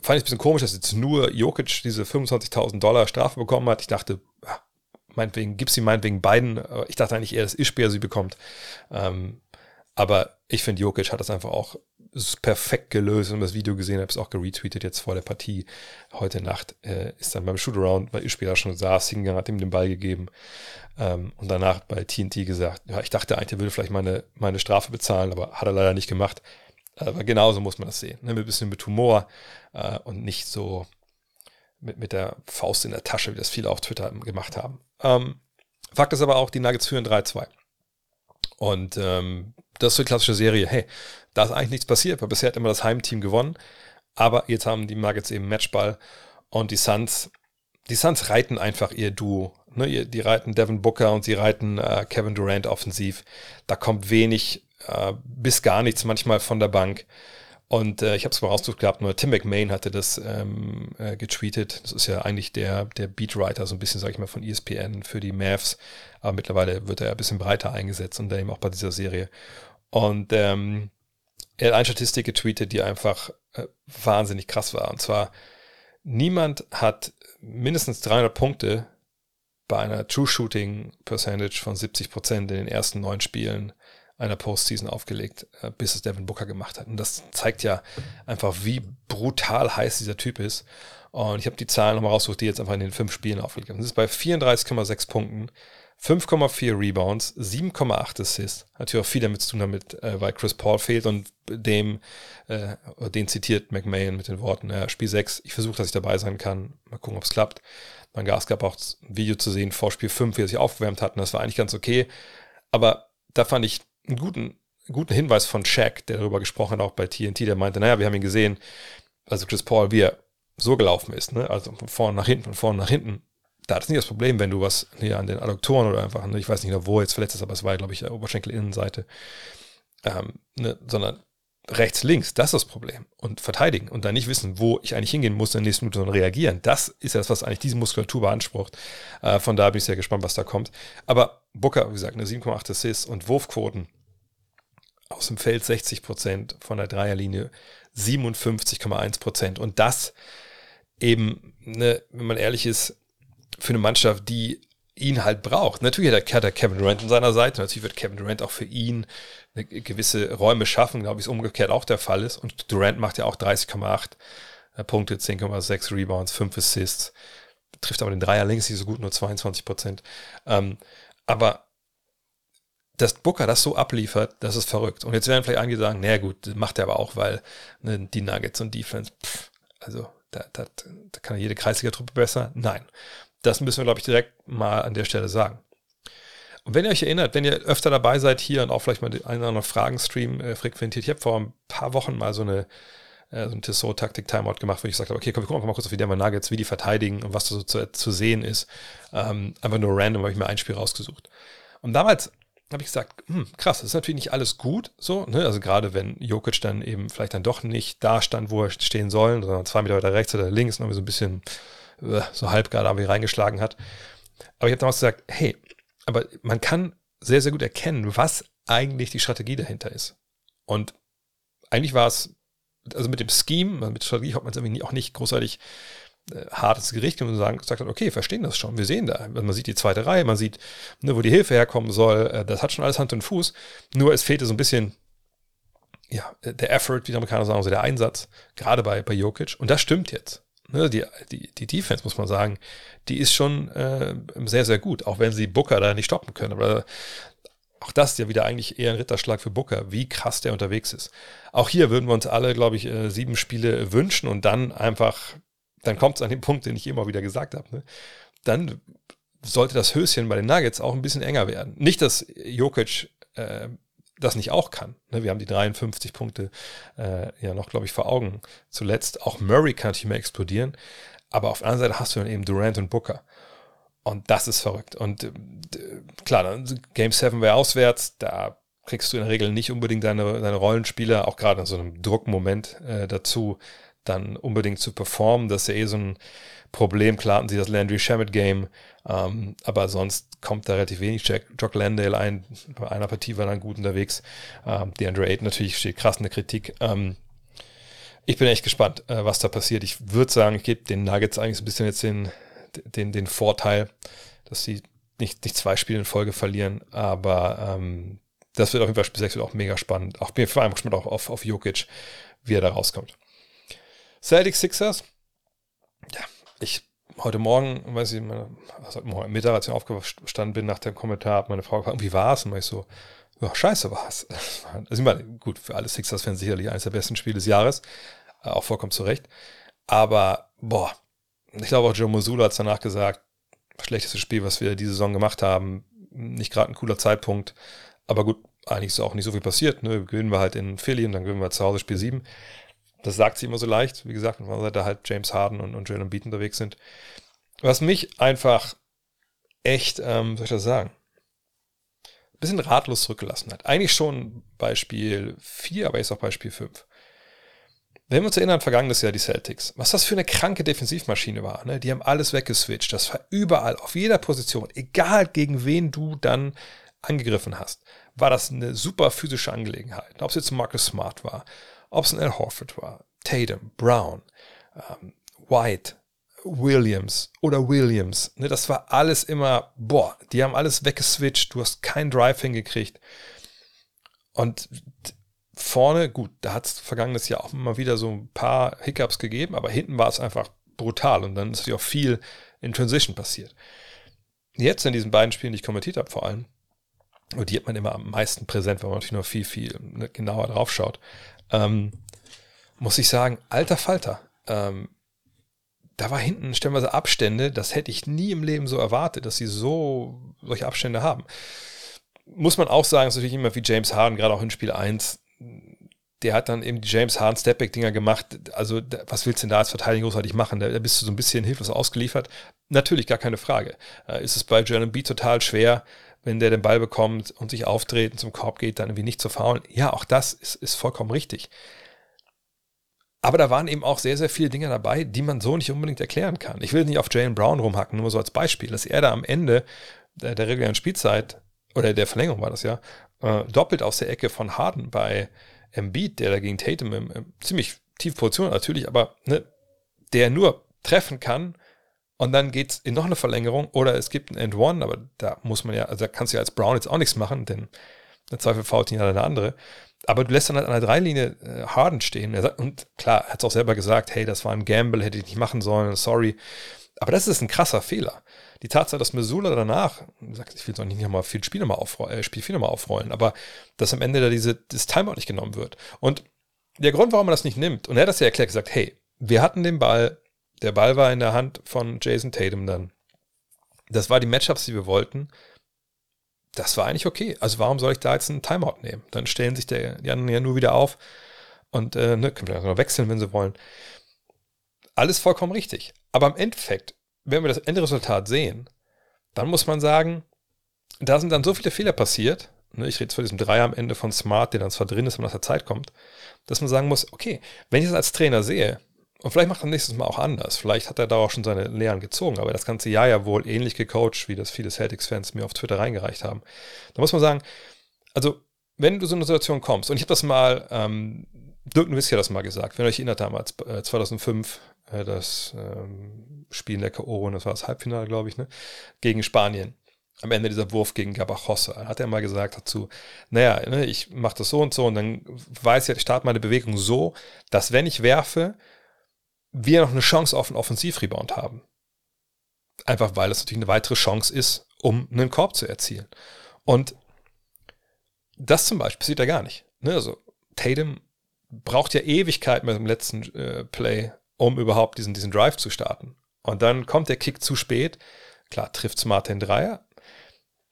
fand ich ein bisschen komisch, dass jetzt nur Jokic diese 25.000 Dollar Strafe bekommen hat. Ich dachte, meinetwegen, gib sie meinetwegen beiden. Ich dachte eigentlich eher, dass Ischbär sie bekommt. Ähm, aber ich finde, Jokic hat das einfach auch perfekt gelöst und das Video gesehen, habe es auch geretweetet jetzt vor der Partie heute Nacht, äh, ist dann beim Shootaround, weil Ischbär schon saß, hingegangen, hat ihm den Ball gegeben ähm, und danach bei TNT gesagt, ja, ich dachte eigentlich, er würde vielleicht meine, meine Strafe bezahlen, aber hat er leider nicht gemacht. Aber genauso muss man das sehen. Ne? Mit ein bisschen mit Humor äh, und nicht so mit, mit der Faust in der Tasche, wie das viele auf Twitter gemacht haben. Ähm, Fakt ist aber auch, die Nuggets führen 3-2. Und ähm, das ist so eine klassische Serie. Hey, da ist eigentlich nichts passiert, weil bisher hat immer das Heimteam gewonnen. Aber jetzt haben die Nuggets eben Matchball und die Suns, die Suns reiten einfach ihr Duo. Ne? Die reiten Devin Booker und sie reiten äh, Kevin Durant offensiv. Da kommt wenig äh, bis gar nichts manchmal von der Bank. Und äh, ich habe es mal rausgesucht gehabt, nur Tim McMahon hatte das ähm, äh, getweetet. Das ist ja eigentlich der, der Beatwriter, so ein bisschen, sage ich mal, von ESPN für die Mavs. Aber mittlerweile wird er ein bisschen breiter eingesetzt und eben auch bei dieser Serie. Und ähm, er hat eine Statistik getweetet, die einfach äh, wahnsinnig krass war. Und zwar, niemand hat mindestens 300 Punkte bei einer True Shooting Percentage von 70 Prozent in den ersten neun Spielen einer Postseason aufgelegt, äh, bis es Devin Booker gemacht hat. Und das zeigt ja einfach, wie brutal heiß dieser Typ ist. Und ich habe die Zahlen nochmal rausgesucht, die jetzt einfach in den fünf Spielen aufgelegt haben. Das ist bei 34,6 Punkten, 5,4 Rebounds, 7,8 Assists. Natürlich auch viel damit zu tun damit, äh, weil Chris Paul fehlt und dem, äh, den zitiert McMahon mit den Worten, ja, Spiel 6, ich versuche, dass ich dabei sein kann. Mal gucken, ob es klappt. Gas gab auch ein Video zu sehen vor Spiel 5, wie er sich aufgewärmt hat. Und das war eigentlich ganz okay. Aber da fand ich einen guten, guten Hinweis von Shaq, der darüber gesprochen hat, auch bei TNT, der meinte, naja, wir haben ihn gesehen, also Chris Paul, wie er so gelaufen ist, ne? also von vorne nach hinten, von vorne nach hinten da ist nicht das Problem, wenn du was hier an den Adduktoren oder einfach, ne, ich weiß nicht, wo jetzt verletzt ist, aber es war, glaube ich, Oberschenkelinnenseite, ähm, ne, sondern rechts, links, das ist das Problem. Und verteidigen und dann nicht wissen, wo ich eigentlich hingehen muss in der nächsten Minute, sondern reagieren. Das ist das, was eigentlich diese Muskulatur beansprucht. Äh, von da bin ich sehr gespannt, was da kommt. Aber Booker, wie gesagt, eine 7,8 Assists und Wurfquoten aus dem Feld 60 Prozent, von der Dreierlinie 57,1 Prozent. Und das eben, ne, wenn man ehrlich ist, für eine Mannschaft, die ihn halt braucht. Natürlich hat er Kevin Durant an seiner Seite, natürlich wird Kevin Durant auch für ihn gewisse Räume schaffen, glaube ich, ist umgekehrt auch der Fall ist. Und Durant macht ja auch 30,8 äh, Punkte, 10,6 Rebounds, 5 Assists, trifft aber den Dreier links nicht so gut, nur 22 Prozent. Ähm, aber dass Booker das so abliefert, das ist verrückt. Und jetzt werden vielleicht einige sagen, naja gut, macht er aber auch, weil ne, die Nuggets und Defense, pff, also da, da, da kann jede Kreisliga-Truppe besser. Nein. Das müssen wir, glaube ich, direkt mal an der Stelle sagen. Und wenn ihr euch erinnert, wenn ihr öfter dabei seid hier und auch vielleicht mal den einen oder anderen Fragenstream äh, frequentiert, ich habe vor ein paar Wochen mal so eine äh, so ein Tissot-Taktik-Timeout gemacht, wo ich gesagt habe, okay, komm, wir gucken mal kurz auf die Denver Nuggets, wie die verteidigen und was da so zu, zu sehen ist. Ähm, einfach nur random habe ich mir ein Spiel rausgesucht. Und damals habe ich gesagt, hm, krass, das ist natürlich nicht alles gut, so, ne? Also gerade wenn Jokic dann eben vielleicht dann doch nicht da stand, wo er stehen soll, sondern zwei Meter weiter rechts oder links, noch so ein bisschen so halb gerade irgendwie reingeschlagen hat. Aber ich habe damals gesagt, hey, aber man kann sehr, sehr gut erkennen, was eigentlich die Strategie dahinter ist. Und eigentlich war es, also mit dem Scheme, also mit Strategie hat man es irgendwie auch nicht großartig äh, hartes Gericht und sagen, gesagt hat, okay, verstehen das schon, wir sehen da. Also man sieht die zweite Reihe, man sieht, ne, wo die Hilfe herkommen soll, äh, das hat schon alles Hand und Fuß. Nur es fehlte so ein bisschen, ja, der Effort, wie die Amerikaner sagen, also der Einsatz, gerade bei, bei Jokic. Und das stimmt jetzt. Ne, die, die, die Defense, muss man sagen, die ist schon äh, sehr, sehr gut, auch wenn sie Booker da nicht stoppen können. Aber auch das ist ja wieder eigentlich eher ein Ritterschlag für Booker, wie krass der unterwegs ist. Auch hier würden wir uns alle, glaube ich, äh, sieben Spiele wünschen und dann einfach, dann kommt es an den Punkt, den ich immer wieder gesagt habe. Ne? Dann sollte das Höschen bei den Nuggets auch ein bisschen enger werden. Nicht, dass Jokic äh, das nicht auch kann. Ne, wir haben die 53 Punkte äh, ja noch, glaube ich, vor Augen zuletzt. Auch Murray kann natürlich mehr explodieren. Aber auf der anderen Seite hast du dann eben Durant und Booker. Und das ist verrückt. Und äh, klar, Game 7 wäre auswärts, da kriegst du in der Regel nicht unbedingt deine, deine Rollenspieler, auch gerade in so einem Druckmoment äh, dazu, dann unbedingt zu performen. Das ist ja eh so ein Problem. Klar hatten sie das Landry Shamet Game, ähm, aber sonst kommt da relativ wenig. Jack, Jock Landale ein, bei einer Partie war dann gut unterwegs. Ähm, Andrew Ayton natürlich steht krass in der Kritik. Ähm, ich bin echt gespannt, äh, was da passiert. Ich würde sagen, ich gebe den Nuggets eigentlich so ein bisschen jetzt den, den, den Vorteil, dass sie nicht, nicht zwei Spiele in Folge verlieren, aber ähm, das wird auf jeden Fall Spiel 6 wird auch mega spannend. Auch bin vor allem gespannt auch auf, auf Jokic, wie er da rauskommt. Celtics Sixers. Ja, ich heute Morgen, weiß ich, meine, also heute Mittag, als ich aufgestanden bin nach dem Kommentar, hat meine Frau gefragt, wie war es? Und ich so, ja, scheiße war es. Also ich meine, gut, für alle Sixers-Fans sicherlich eines der besten Spiele des Jahres. Äh, auch vollkommen zu Recht. Aber, boah, ich glaube auch Joe Mosula hat es danach gesagt, schlechteste Spiel, was wir diese Saison gemacht haben. Nicht gerade ein cooler Zeitpunkt. Aber gut, eigentlich ist auch nicht so viel passiert. Ne? Gewinnen wir halt in Philly und dann gewinnen wir zu Hause Spiel 7. Das sagt sie immer so leicht. Wie gesagt, weil da halt James Harden und, und Jalen Beat unterwegs sind. Was mich einfach echt, ähm, soll ich das sagen, ein bisschen ratlos zurückgelassen hat. Eigentlich schon Beispiel 4, aber jetzt auch Beispiel 5. Wenn wir uns erinnern, vergangenes Jahr die Celtics, was das für eine kranke Defensivmaschine war. Ne? Die haben alles weggeswitcht. Das war überall, auf jeder Position, egal gegen wen du dann angegriffen hast, war das eine super physische Angelegenheit. Ob es jetzt Marcus Smart war, ob es ein Al Horford war, Tatum, Brown, ähm, White, Williams oder Williams. Ne, das war alles immer, boah, die haben alles weggeswitcht, du hast keinen Drive hingekriegt. Und vorne, gut, da hat es vergangenes Jahr auch immer wieder so ein paar Hiccups gegeben, aber hinten war es einfach brutal und dann ist ja auch viel in Transition passiert. Jetzt in diesen beiden Spielen, die ich kommentiert habe, vor allem, und die hat man immer am meisten präsent, weil man natürlich noch viel, viel ne, genauer drauf schaut, ähm, muss ich sagen, alter Falter. Ähm, da war hinten stellenweise Abstände, das hätte ich nie im Leben so erwartet, dass sie so solche Abstände haben. Muss man auch sagen, ist natürlich immer wie James Harden, gerade auch in Spiel 1, der hat dann eben die James Harden Stepback-Dinger gemacht. Also, was willst du denn da als Verteidigung großartig machen? Da bist du so ein bisschen hilflos ausgeliefert. Natürlich, gar keine Frage. Äh, ist es bei Jalen B total schwer, wenn der den Ball bekommt und sich aufdreht und zum Korb geht, dann irgendwie nicht zu faulen. Ja, auch das ist, ist vollkommen richtig. Aber da waren eben auch sehr, sehr viele Dinge dabei, die man so nicht unbedingt erklären kann. Ich will nicht auf Jalen Brown rumhacken, nur so als Beispiel, dass er da am Ende der, der regulären Spielzeit oder der Verlängerung war das ja, äh, doppelt aus der Ecke von Harden bei Embiid, der da gegen Tatum im, im ziemlich tiefe Position natürlich, aber ne, der nur treffen kann und dann geht es in noch eine Verlängerung oder es gibt ein End One, aber da muss man ja, also da kannst du ja als Brown jetzt auch nichts machen, denn im Zweifel fault ihn ja eine andere. Aber du lässt dann halt an der Dreilinie äh, Harden stehen. Und klar, er hat es auch selber gesagt, hey, das war ein Gamble, hätte ich nicht machen sollen, sorry. Aber das ist ein krasser Fehler. Die Tatsache, dass Missoula danach, ich will doch nicht nochmal viel Spiel nochmal aufrollen, äh, Spiel 4 nochmal aufrollen, aber dass am Ende da diese, das Timeout nicht genommen wird. Und der Grund, warum man das nicht nimmt, und er hat das ja erklärt, gesagt, hey, wir hatten den Ball, der Ball war in der Hand von Jason Tatum dann. Das war die Matchups, die wir wollten das war eigentlich okay. Also warum soll ich da jetzt einen Timeout nehmen? Dann stellen sich der, die anderen ja nur wieder auf und äh, ne, können vielleicht noch wechseln, wenn sie wollen. Alles vollkommen richtig. Aber im Endeffekt, wenn wir das Endresultat sehen, dann muss man sagen, da sind dann so viele Fehler passiert. Ne, ich rede jetzt von diesem Dreier am Ende von Smart, der dann zwar drin ist, wenn nach der Zeit kommt, dass man sagen muss, okay, wenn ich das als Trainer sehe, und vielleicht macht er nächstes Mal auch anders. Vielleicht hat er da auch schon seine Lehren gezogen, aber das ganze Jahr ja wohl ähnlich gecoacht, wie das viele Celtics-Fans mir auf Twitter reingereicht haben. Da muss man sagen, also wenn du so eine Situation kommst, und ich habe das mal, ähm, Dirk Nowitzki hat das mal gesagt, wenn ihr euch erinnert damals, äh, 2005, äh, das ähm, Spiel in der K.O., das war das Halbfinale, glaube ich, ne, gegen Spanien. Am Ende dieser Wurf gegen Gabachosse, hat er mal gesagt dazu, naja, ne, ich mache das so und so und dann weiß ich, ich starte meine Bewegung so, dass wenn ich werfe, wir noch eine Chance auf einen Offensivrebound haben. Einfach weil es natürlich eine weitere Chance ist, um einen Korb zu erzielen. Und das zum Beispiel passiert ja gar nicht. Ne? Also Tatum braucht ja Ewigkeit mit dem letzten äh, Play, um überhaupt diesen, diesen Drive zu starten. Und dann kommt der Kick zu spät. Klar, trifft Smart den Dreier.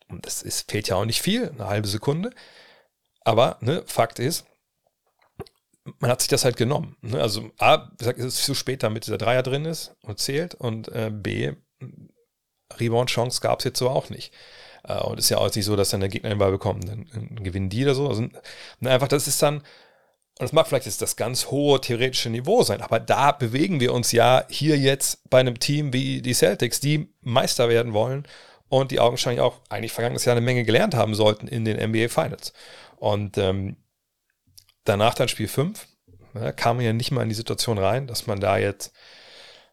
Und das ist, fehlt ja auch nicht viel, eine halbe Sekunde. Aber ne, Fakt ist, man hat sich das halt genommen. Ne? Also A, es ist zu spät, damit dieser Dreier drin ist und zählt. Und äh, B, Rebound-Chance gab es jetzt so auch nicht. Äh, und ist ja auch nicht so, dass dann der Gegner den Ball bekommt, dann, dann gewinnen die oder so. Also ne, einfach, das ist dann, Und das mag vielleicht jetzt das ganz hohe theoretische Niveau sein, aber da bewegen wir uns ja hier jetzt bei einem Team wie die Celtics, die Meister werden wollen und die augenscheinlich auch eigentlich vergangenes Jahr eine Menge gelernt haben sollten in den NBA Finals. Und ähm, danach dann Spiel 5, ja, kam man ja nicht mal in die Situation rein, dass man da jetzt,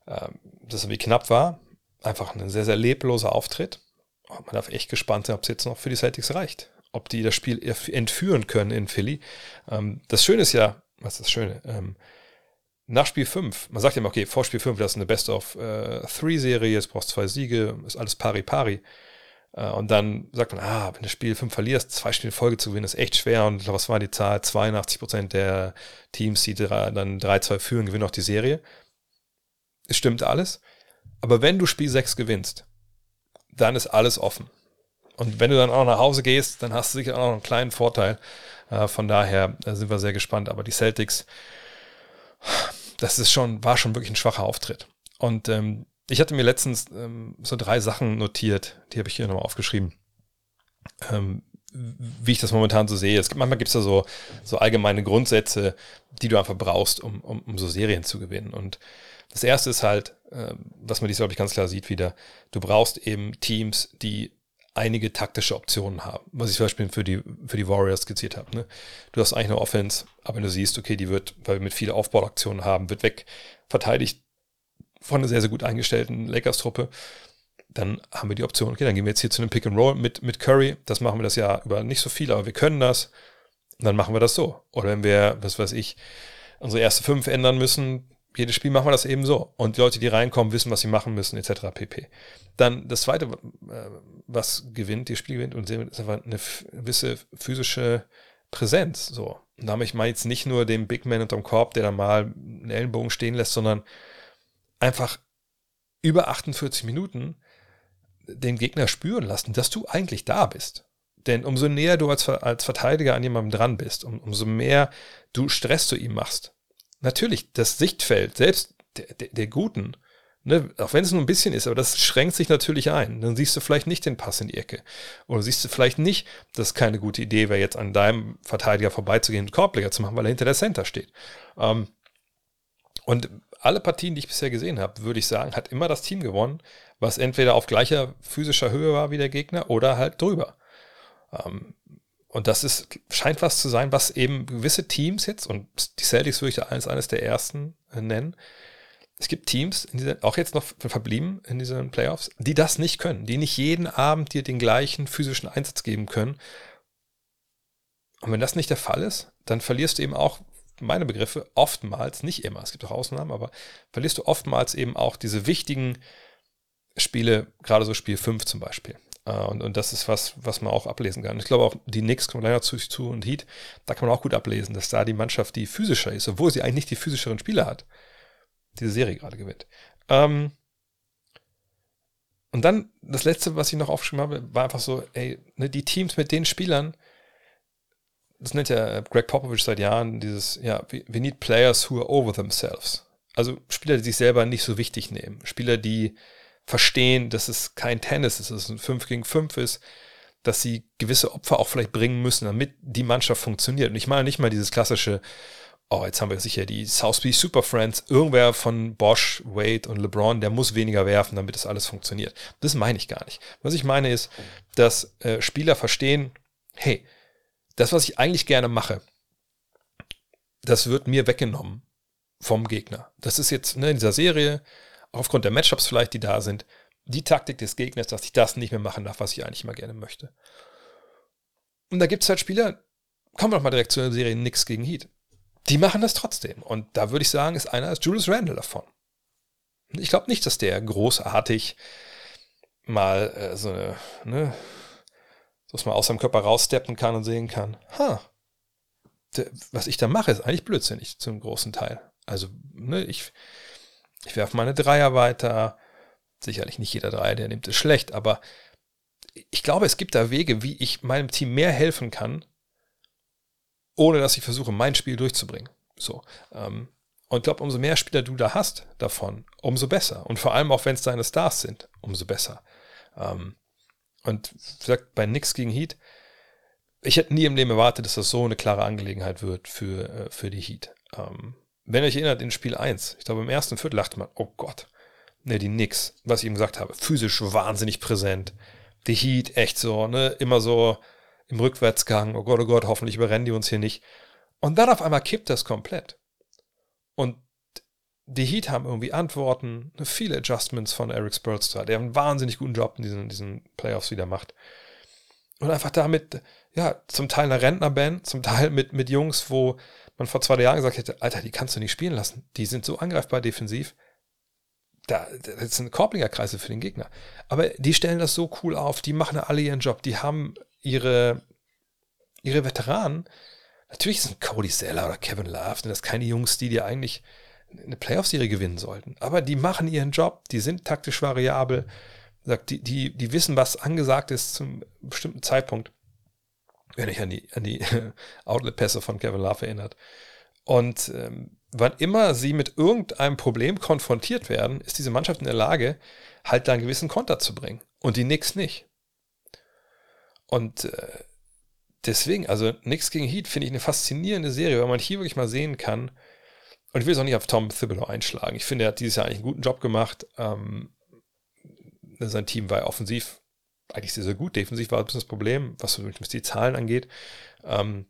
ähm, das irgendwie knapp war. Einfach ein sehr, sehr lebloser Auftritt. Und man darf echt gespannt sein, ob es jetzt noch für die Celtics reicht. Ob die das Spiel entführen können in Philly. Ähm, das Schöne ist ja, was ist das Schöne? Ähm, nach Spiel 5, man sagt ja immer, okay, vor Spiel 5, das ist eine Best-of-Three-Serie, äh, jetzt brauchst du zwei Siege, ist alles pari-pari. Äh, und dann sagt man, ah, wenn du Spiel 5 verlierst, zwei Spiele Folge zu gewinnen, ist echt schwer. Und was war die Zahl? 82% der Teams, die dann 3-2 führen, gewinnen auch die Serie. Es stimmt alles. Aber wenn du Spiel 6 gewinnst, dann ist alles offen. Und wenn du dann auch nach Hause gehst, dann hast du sicher auch noch einen kleinen Vorteil. Äh, von daher sind wir sehr gespannt. Aber die Celtics, das ist schon, war schon wirklich ein schwacher Auftritt. Und ähm, ich hatte mir letztens ähm, so drei Sachen notiert, die habe ich hier nochmal aufgeschrieben. Ähm, wie ich das momentan so sehe. Es gibt, manchmal gibt es da so, so allgemeine Grundsätze, die du einfach brauchst, um, um, um so Serien zu gewinnen. Und das erste ist halt, äh, was man dies, glaube ich, ganz klar sieht wieder, du brauchst eben Teams, die einige taktische Optionen haben. Was ich zum Beispiel für die, für die Warriors skizziert habe. Ne? Du hast eigentlich eine Offense, aber wenn du siehst, okay, die wird, weil wir mit vielen Aufbauaktionen haben, wird weg verteidigt von einer sehr, sehr gut eingestellten Lakers-Truppe. Dann haben wir die Option, okay, dann gehen wir jetzt hier zu einem Pick and Roll mit, mit Curry. Das machen wir das ja über nicht so viel, aber wir können das. Und dann machen wir das so. Oder wenn wir, was weiß ich, unsere erste fünf ändern müssen, jedes Spiel machen wir das eben so. Und die Leute, die reinkommen, wissen, was sie machen müssen, etc. pp. Dann das zweite, äh, was gewinnt, die Spiel gewinnt, und ist einfach eine gewisse physische Präsenz. So. Und da habe ich jetzt nicht nur den Big Man unterm Korb, der da mal einen Ellenbogen stehen lässt, sondern einfach über 48 Minuten den Gegner spüren lassen, dass du eigentlich da bist. Denn umso näher du als, als Verteidiger an jemandem dran bist, um, umso mehr du Stress zu ihm machst. Natürlich, das Sichtfeld, selbst der, der, der Guten, ne, auch wenn es nur ein bisschen ist, aber das schränkt sich natürlich ein. Dann siehst du vielleicht nicht den Pass in die Ecke. Oder siehst du vielleicht nicht, dass es keine gute Idee wäre, jetzt an deinem Verteidiger vorbeizugehen und Korbleger zu machen, weil er hinter der Center steht. Ähm, und alle Partien, die ich bisher gesehen habe, würde ich sagen, hat immer das Team gewonnen, was entweder auf gleicher physischer Höhe war wie der Gegner oder halt drüber. Ähm, und das ist, scheint was zu sein, was eben gewisse Teams jetzt, und die Celtics würde ich da als eines der ersten äh, nennen, es gibt Teams, dieser, auch jetzt noch verblieben in diesen Playoffs, die das nicht können, die nicht jeden Abend dir den gleichen physischen Einsatz geben können. Und wenn das nicht der Fall ist, dann verlierst du eben auch meine Begriffe oftmals, nicht immer, es gibt auch Ausnahmen, aber verlierst du oftmals eben auch diese wichtigen Spiele, gerade so Spiel 5 zum Beispiel. Äh, und, und das ist was, was man auch ablesen kann. Ich glaube auch, die Knicks kommen leider zu, zu und Heat, da kann man auch gut ablesen, dass da die Mannschaft, die physischer ist, obwohl sie eigentlich nicht die physischeren Spieler hat, diese Serie gerade gewinnt. Ähm, und dann das letzte, was ich noch aufgeschrieben habe, war einfach so, ey, ne, die Teams mit den Spielern, das nennt ja Greg Popovich seit Jahren dieses, ja, we need players who are over themselves. Also Spieler, die sich selber nicht so wichtig nehmen. Spieler, die verstehen, dass es kein Tennis ist, dass es ein 5 gegen 5 ist, dass sie gewisse Opfer auch vielleicht bringen müssen, damit die Mannschaft funktioniert. Und ich meine nicht mal dieses klassische, oh, jetzt haben wir sicher die South Beach Super Friends, irgendwer von Bosch, Wade und LeBron, der muss weniger werfen, damit das alles funktioniert. Das meine ich gar nicht. Was ich meine ist, dass äh, Spieler verstehen, hey, das, was ich eigentlich gerne mache, das wird mir weggenommen vom Gegner. Das ist jetzt ne, in dieser Serie, aufgrund der Matchups vielleicht, die da sind, die Taktik des Gegners, dass ich das nicht mehr machen darf, was ich eigentlich immer gerne möchte. Und da gibt es halt Spieler, kommen wir doch mal direkt zu der Serie Nix gegen Heat. Die machen das trotzdem. Und da würde ich sagen, ist einer ist Julius Randle davon. Ich glaube nicht, dass der großartig mal äh, so eine, ne, dass man aus seinem Körper raussteppen kann und sehen kann, ha, der, was ich da mache, ist eigentlich blödsinnig zum großen Teil. Also, ne, ich, ich werfe meine Dreier weiter. Sicherlich nicht jeder Dreier, der nimmt, ist schlecht, aber ich glaube, es gibt da Wege, wie ich meinem Team mehr helfen kann, ohne dass ich versuche, mein Spiel durchzubringen. So. Ähm, und ich glaube, umso mehr Spieler du da hast davon, umso besser. Und vor allem auch, wenn es deine Stars sind, umso besser. Ähm, und wie gesagt, bei Nix gegen Heat, ich hätte nie im Leben erwartet, dass das so eine klare Angelegenheit wird für, äh, für die Heat. Ähm, wenn ihr euch erinnert, in Spiel 1, ich glaube im ersten Viertel dachte man, oh Gott, ne, die Nix, was ich eben gesagt habe, physisch wahnsinnig präsent. Die Heat echt so, ne, immer so im Rückwärtsgang, oh Gott, oh Gott, hoffentlich überrennen die uns hier nicht. Und dann auf einmal kippt das komplett. Und die Heat haben irgendwie Antworten, viele Adjustments von Eric Spolstra, der einen wahnsinnig guten Job in diesen, diesen Playoffs wieder macht. Und einfach damit, ja, zum Teil eine Rentnerband, zum Teil mit, mit Jungs, wo man vor zwei Jahren gesagt hätte, Alter, die kannst du nicht spielen lassen. Die sind so angreifbar defensiv. Da, das sind Korblingerkreise für den Gegner. Aber die stellen das so cool auf, die machen alle ihren Job, die haben ihre, ihre Veteranen. Natürlich sind Cody Seller oder Kevin Love, das keine Jungs, die dir eigentlich eine Playoff-Serie gewinnen sollten. Aber die machen ihren Job, die sind taktisch variabel, die, die, die wissen, was angesagt ist zum bestimmten Zeitpunkt wenn ich an die, an die Outlet-Pässe von Kevin Love erinnert. Und ähm, wann immer sie mit irgendeinem Problem konfrontiert werden, ist diese Mannschaft in der Lage, halt da einen gewissen Konter zu bringen. Und die Knicks nicht. Und äh, deswegen, also Knicks gegen Heat finde ich eine faszinierende Serie, weil man hier wirklich mal sehen kann, und ich will es auch nicht auf Tom Thibodeau einschlagen. Ich finde, er hat dieses Jahr eigentlich einen guten Job gemacht. Ähm, sein Team war offensiv eigentlich sehr, sehr gut. Defensiv war ein bisschen das Problem, was die Zahlen angeht. Ähm,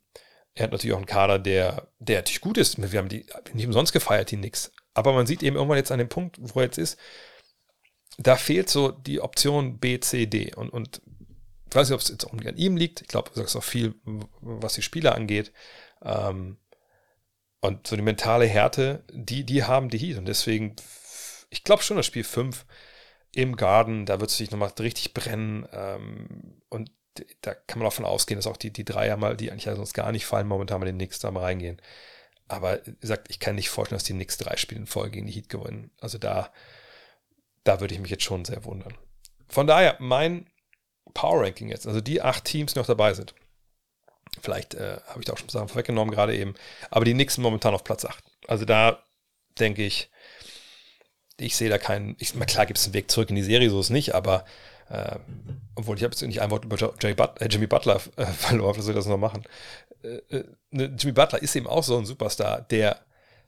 er hat natürlich auch einen Kader, der, der natürlich gut ist. Wir haben die nicht umsonst gefeiert, die nix. Aber man sieht eben irgendwann jetzt an dem Punkt, wo er jetzt ist, da fehlt so die Option B, C, D. Und, und ich weiß nicht, ob es jetzt auch an ihm liegt. Ich glaube, es ist auch viel, was die Spieler angeht. Ähm, und so die mentale Härte, die, die haben die Heat. Und deswegen, ich glaube schon, das Spiel 5 im Garden, da wird es sich nochmal richtig brennen. Ähm, und da kann man auch von ausgehen, dass auch die, die Dreier mal, die eigentlich ja sonst gar nicht fallen, momentan mal den Knicks da mal reingehen. Aber wie gesagt, ich kann nicht vorstellen, dass die Knicks drei Spiele in Folge gegen die Heat gewinnen. Also da, da würde ich mich jetzt schon sehr wundern. Von daher, mein Power Ranking jetzt, also die acht Teams, die noch dabei sind. Vielleicht äh, habe ich da auch schon Sachen vorweggenommen, gerade eben. Aber die Knicks sind momentan auf Platz 8. Also da denke ich, ich sehe da keinen, ich, klar gibt es einen Weg zurück in die Serie, so ist es nicht, aber äh, obwohl ich habe jetzt nicht ein Wort über äh, Jimmy Butler äh, verloren, was soll das noch machen? Äh, äh, ne, Jimmy Butler ist eben auch so ein Superstar, der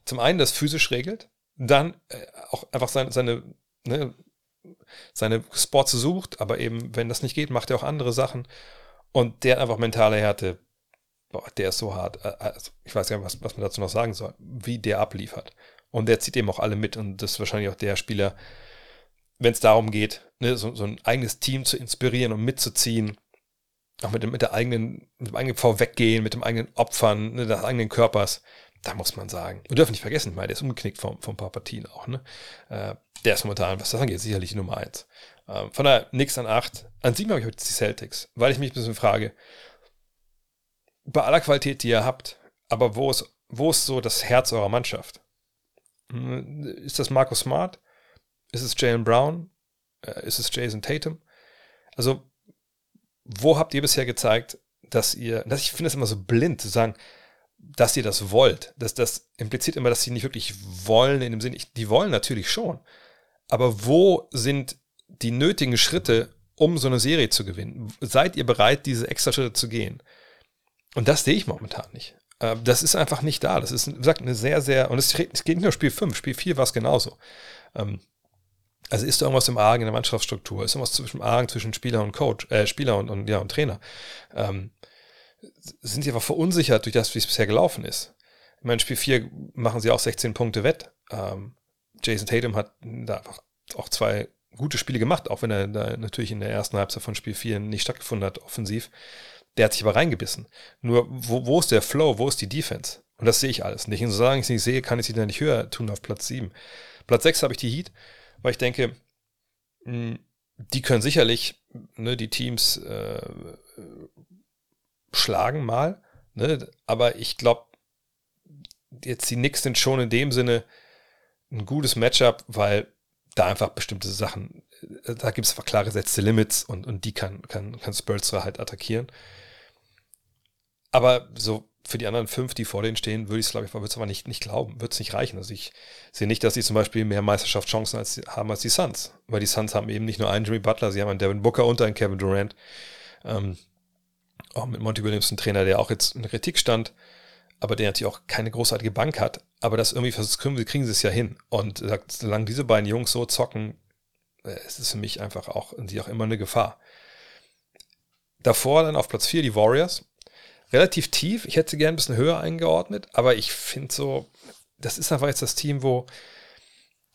zum einen das physisch regelt, dann äh, auch einfach seine, seine, ne, seine Sports sucht, aber eben, wenn das nicht geht, macht er auch andere Sachen und der hat einfach mentale Härte. Boah, der ist so hart. Also, ich weiß gar nicht, was, was man dazu noch sagen soll, wie der abliefert. Und der zieht eben auch alle mit und das ist wahrscheinlich auch der Spieler, wenn es darum geht, ne, so, so, ein eigenes Team zu inspirieren und mitzuziehen, auch mit dem, mit der eigenen, mit dem eigenen Vorweggehen, mit dem eigenen Opfern, ne, des eigenen Körpers, da muss man sagen. Wir dürfen nicht vergessen, weil der ist umgeknickt von, ein paar Partien auch, ne? Äh, der ist momentan, was das angeht, sicherlich Nummer eins. Äh, von daher nix an acht. An sieben habe ich heute die Celtics, weil ich mich ein bisschen frage, bei aller Qualität, die ihr habt, aber wo ist, wo ist so das Herz eurer Mannschaft? Ist das Marcus Smart? Ist es Jalen Brown? Äh, ist es Jason Tatum? Also, wo habt ihr bisher gezeigt, dass ihr, dass ich finde es immer so blind zu sagen, dass ihr das wollt. Das, das impliziert immer, dass sie nicht wirklich wollen, in dem Sinne, die wollen natürlich schon. Aber wo sind die nötigen Schritte, um so eine Serie zu gewinnen? Seid ihr bereit, diese extra Schritte zu gehen? Und das sehe ich momentan nicht. Äh, das ist einfach nicht da. Das ist, wie gesagt, eine sehr, sehr, und es, geht nicht nur Spiel 5, Spiel 4 war es genauso. Ähm, also ist da irgendwas im Argen in der Mannschaftsstruktur? Ist irgendwas zwischen Argen zwischen Spieler und Coach, äh, Spieler und, und, ja, und Trainer? Ähm, sind sie einfach verunsichert durch das, wie es bisher gelaufen ist? Ich meine, Spiel 4 machen sie auch 16 Punkte wett. Ähm, Jason Tatum hat da einfach auch zwei gute Spiele gemacht, auch wenn er da natürlich in der ersten Halbzeit von Spiel 4 nicht stattgefunden hat, offensiv. Der hat sich aber reingebissen. Nur, wo, wo ist der Flow? Wo ist die Defense? Und das sehe ich alles nicht. Und solange ich es nicht sehe, kann ich sie dann nicht höher tun auf Platz 7. Platz 6 habe ich die Heat, weil ich denke, hm, die können sicherlich ne, die Teams äh, schlagen mal. Ne? Aber ich glaube, jetzt die Knicks sind schon in dem Sinne ein gutes Matchup, weil da einfach bestimmte Sachen, äh, da gibt es einfach klar gesetzte Limits und, und die kann, kann, kann Spurs halt attackieren. Aber so für die anderen fünf, die vor denen stehen, würde ich es, glaube ich, würde es aber nicht, nicht glauben, würde es nicht reichen. Also ich sehe nicht, dass sie zum Beispiel mehr Meisterschaftschancen als, haben als die Suns. Weil die Suns haben eben nicht nur einen Jimmy Butler, sie haben einen Devin Booker und einen Kevin Durant. Ähm, Auch mit Monty Williams, ein Trainer, der auch jetzt in Kritik stand, aber der natürlich auch keine großartige Bank hat. Aber das irgendwie kriegen, kriegen sie es ja hin. Und sagt, solange diese beiden Jungs so zocken, äh, ist es für mich einfach auch, sie auch immer eine Gefahr. Davor dann auf Platz 4 die Warriors. Relativ tief. Ich hätte sie gerne ein bisschen höher eingeordnet, aber ich finde so, das ist einfach jetzt das Team, wo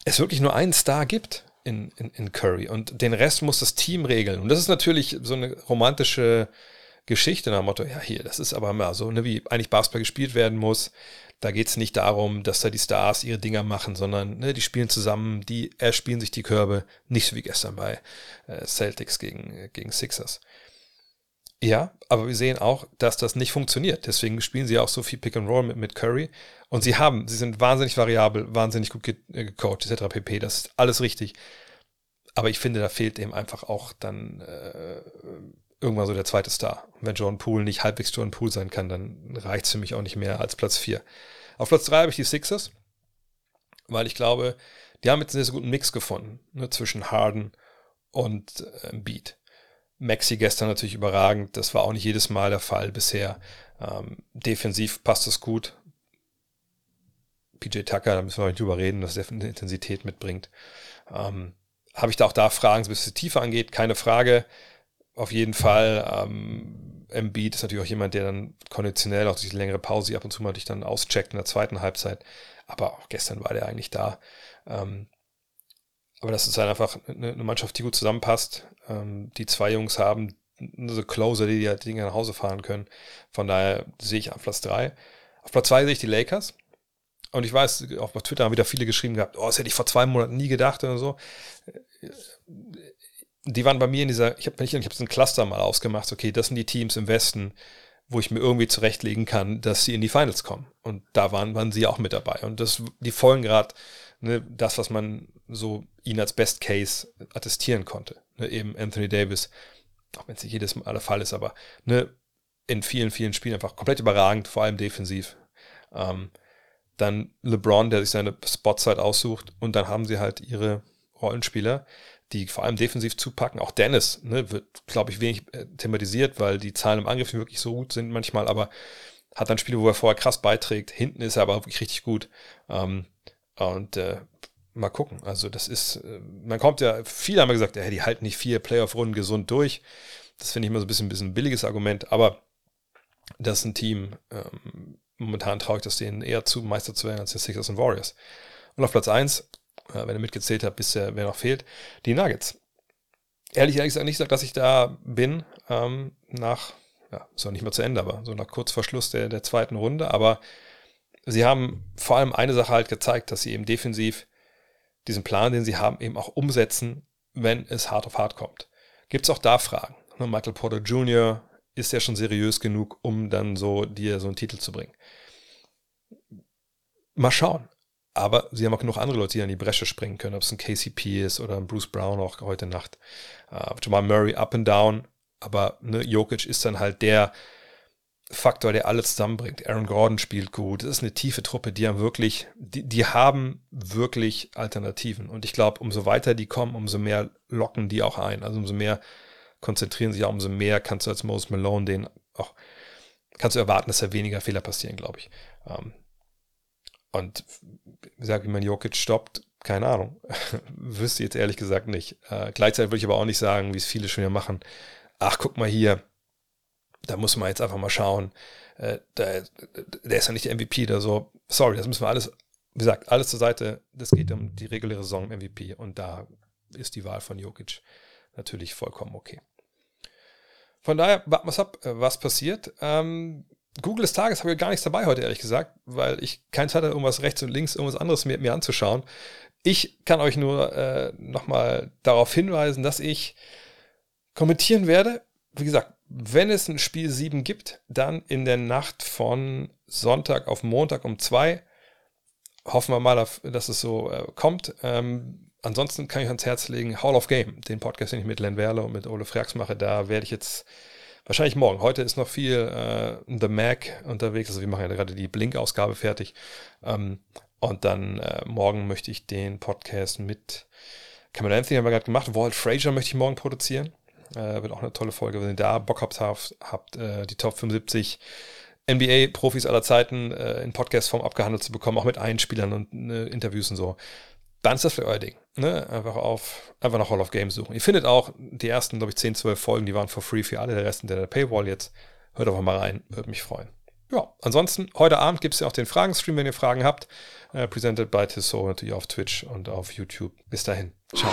es wirklich nur einen Star gibt in, in, in Curry und den Rest muss das Team regeln. Und das ist natürlich so eine romantische Geschichte nach dem Motto, ja, hier, das ist aber mal so, ne, wie eigentlich Basketball gespielt werden muss. Da geht es nicht darum, dass da die Stars ihre Dinger machen, sondern ne, die spielen zusammen, die erspielen sich die Körbe, nicht so wie gestern bei äh, Celtics gegen, gegen Sixers. Ja, aber wir sehen auch, dass das nicht funktioniert. Deswegen spielen sie auch so viel Pick and Roll mit, mit Curry. Und sie haben, sie sind wahnsinnig variabel, wahnsinnig gut ge äh, gecoacht, etc. pp. Das ist alles richtig. Aber ich finde, da fehlt eben einfach auch dann äh, irgendwann so der zweite Star. Wenn Jordan Poole nicht halbwegs Jordan Poole sein kann, dann reicht es für mich auch nicht mehr als Platz 4. Auf Platz 3 habe ich die Sixers, weil ich glaube, die haben jetzt einen sehr, sehr guten Mix gefunden ne, zwischen Harden und äh, Beat. Maxi gestern natürlich überragend, das war auch nicht jedes Mal der Fall bisher. Ähm, defensiv passt es gut. PJ Tucker, da müssen wir nicht drüber reden, dass er eine Intensität mitbringt. Ähm, Habe ich da auch da Fragen, bis es tiefer angeht? Keine Frage auf jeden Fall. Ähm, Embiid ist natürlich auch jemand, der dann konditionell auch durch die längere Pause ab und zu mal dich dann auscheckt in der zweiten Halbzeit. Aber auch gestern war der eigentlich da. Ähm, aber das ist halt einfach eine, eine Mannschaft, die gut zusammenpasst. Ähm, die zwei Jungs haben so Closer, die die halt Dinge nach Hause fahren können. Von daher sehe ich auf Platz 3. Auf Platz 2 sehe ich die Lakers. Und ich weiß, auch bei Twitter haben wieder viele geschrieben gehabt, oh, das hätte ich vor zwei Monaten nie gedacht oder so die waren bei mir in dieser, ich habe ich hab so ein Cluster mal ausgemacht, okay, das sind die Teams im Westen, wo ich mir irgendwie zurechtlegen kann, dass sie in die Finals kommen. Und da waren, waren sie auch mit dabei. Und das, die folgen gerade ne, das, was man so ihnen als Best Case attestieren konnte. Ne, eben Anthony Davis, auch wenn es nicht jedes Mal der Fall ist, aber ne, in vielen, vielen Spielen einfach komplett überragend, vor allem defensiv. Ähm, dann LeBron, der sich seine Spots halt aussucht und dann haben sie halt ihre Rollenspieler, die vor allem defensiv zupacken. Auch Dennis ne, wird, glaube ich, wenig äh, thematisiert, weil die Zahlen im Angriff wirklich so gut sind manchmal, aber hat dann Spiele, wo er vorher krass beiträgt. Hinten ist er aber wirklich richtig gut. Ähm, und äh, mal gucken. Also das ist, äh, man kommt ja, viele haben ja gesagt, ja, die halten nicht vier Playoff-Runden gesund durch. Das finde ich immer so ein bisschen, ein bisschen ein billiges Argument, aber das ist ein Team, ähm, momentan traue ich das denen eher zu, Meister zu werden als die Sixers und Warriors. Und auf Platz 1 äh, wenn ihr mitgezählt habt, bisher, wer noch fehlt, die Nuggets. Ehrlich, ehrlich gesagt nicht, dass ich da bin, ähm, nach, ja, ist noch nicht mal zu Ende, aber so nach kurz vor Schluss der, der zweiten Runde, aber sie haben vor allem eine Sache halt gezeigt, dass sie eben defensiv diesen Plan, den sie haben, eben auch umsetzen, wenn es hart auf hart kommt. Gibt es auch da Fragen? Ne, Michael Porter Jr. ist ja schon seriös genug, um dann so dir so einen Titel zu bringen. Mal schauen. Aber sie haben auch genug andere Leute, die an die Bresche springen können, ob es ein KCP ist oder ein Bruce Brown auch heute Nacht. Uh, Jamal Murray up and down, aber ne, Jokic ist dann halt der Faktor, der alles zusammenbringt. Aaron Gordon spielt gut. Das ist eine tiefe Truppe, die haben wirklich, die, die haben wirklich Alternativen. Und ich glaube, umso weiter die kommen, umso mehr locken die auch ein. Also umso mehr konzentrieren sich auch, umso mehr kannst du als Moses Malone den auch, kannst du erwarten, dass da weniger Fehler passieren, glaube ich. Ähm, und wie gesagt, wie man Jokic stoppt, keine Ahnung. Wüsste jetzt ehrlich gesagt nicht. Äh, gleichzeitig würde ich aber auch nicht sagen, wie es viele schon ja machen. Ach, guck mal hier, da muss man jetzt einfach mal schauen. Äh, der, der ist ja nicht der MVP oder so. Sorry, das müssen wir alles, wie gesagt, alles zur Seite. Das geht um die reguläre Saison MVP und da ist die Wahl von Jokic natürlich vollkommen okay. Von daher, warten wir ab, äh, was passiert. Ähm, Google des Tages habe ich gar nichts dabei heute, ehrlich gesagt, weil ich keine Zeit hatte, irgendwas rechts und links, irgendwas anderes mir, mir anzuschauen. Ich kann euch nur äh, nochmal darauf hinweisen, dass ich kommentieren werde. Wie gesagt, wenn es ein Spiel 7 gibt, dann in der Nacht von Sonntag auf Montag um 2. Hoffen wir mal, dass es so äh, kommt. Ähm, ansonsten kann ich ans Herz legen, Hall of Game, den Podcast, den ich mit Len Werle und mit Ole Frax mache. Da werde ich jetzt Wahrscheinlich morgen. Heute ist noch viel äh, The Mac unterwegs. Also wir machen ja gerade die Blink-Ausgabe fertig. Ähm, und dann äh, morgen möchte ich den Podcast mit Cameron Anthony haben wir gerade gemacht. Walt Frazier möchte ich morgen produzieren. Äh, wird auch eine tolle Folge, wenn ihr da Bock habt, habt äh, die Top 75 NBA-Profis aller Zeiten äh, in Podcast-Form abgehandelt zu bekommen, auch mit Einspielern und äh, Interviews und so, dann ist das für euer Ding. Ne? Einfach auf, einfach nach Hall of Games suchen. Ihr findet auch die ersten, glaube ich, 10, 12 Folgen, die waren for free für alle, der Rest in der Paywall jetzt. Hört einfach mal rein, würde mich freuen. Ja, ansonsten, heute Abend gibt es ja auch den Fragenstream, wenn ihr Fragen habt. Äh, presented by Tissot natürlich auf Twitch und auf YouTube. Bis dahin. Ciao.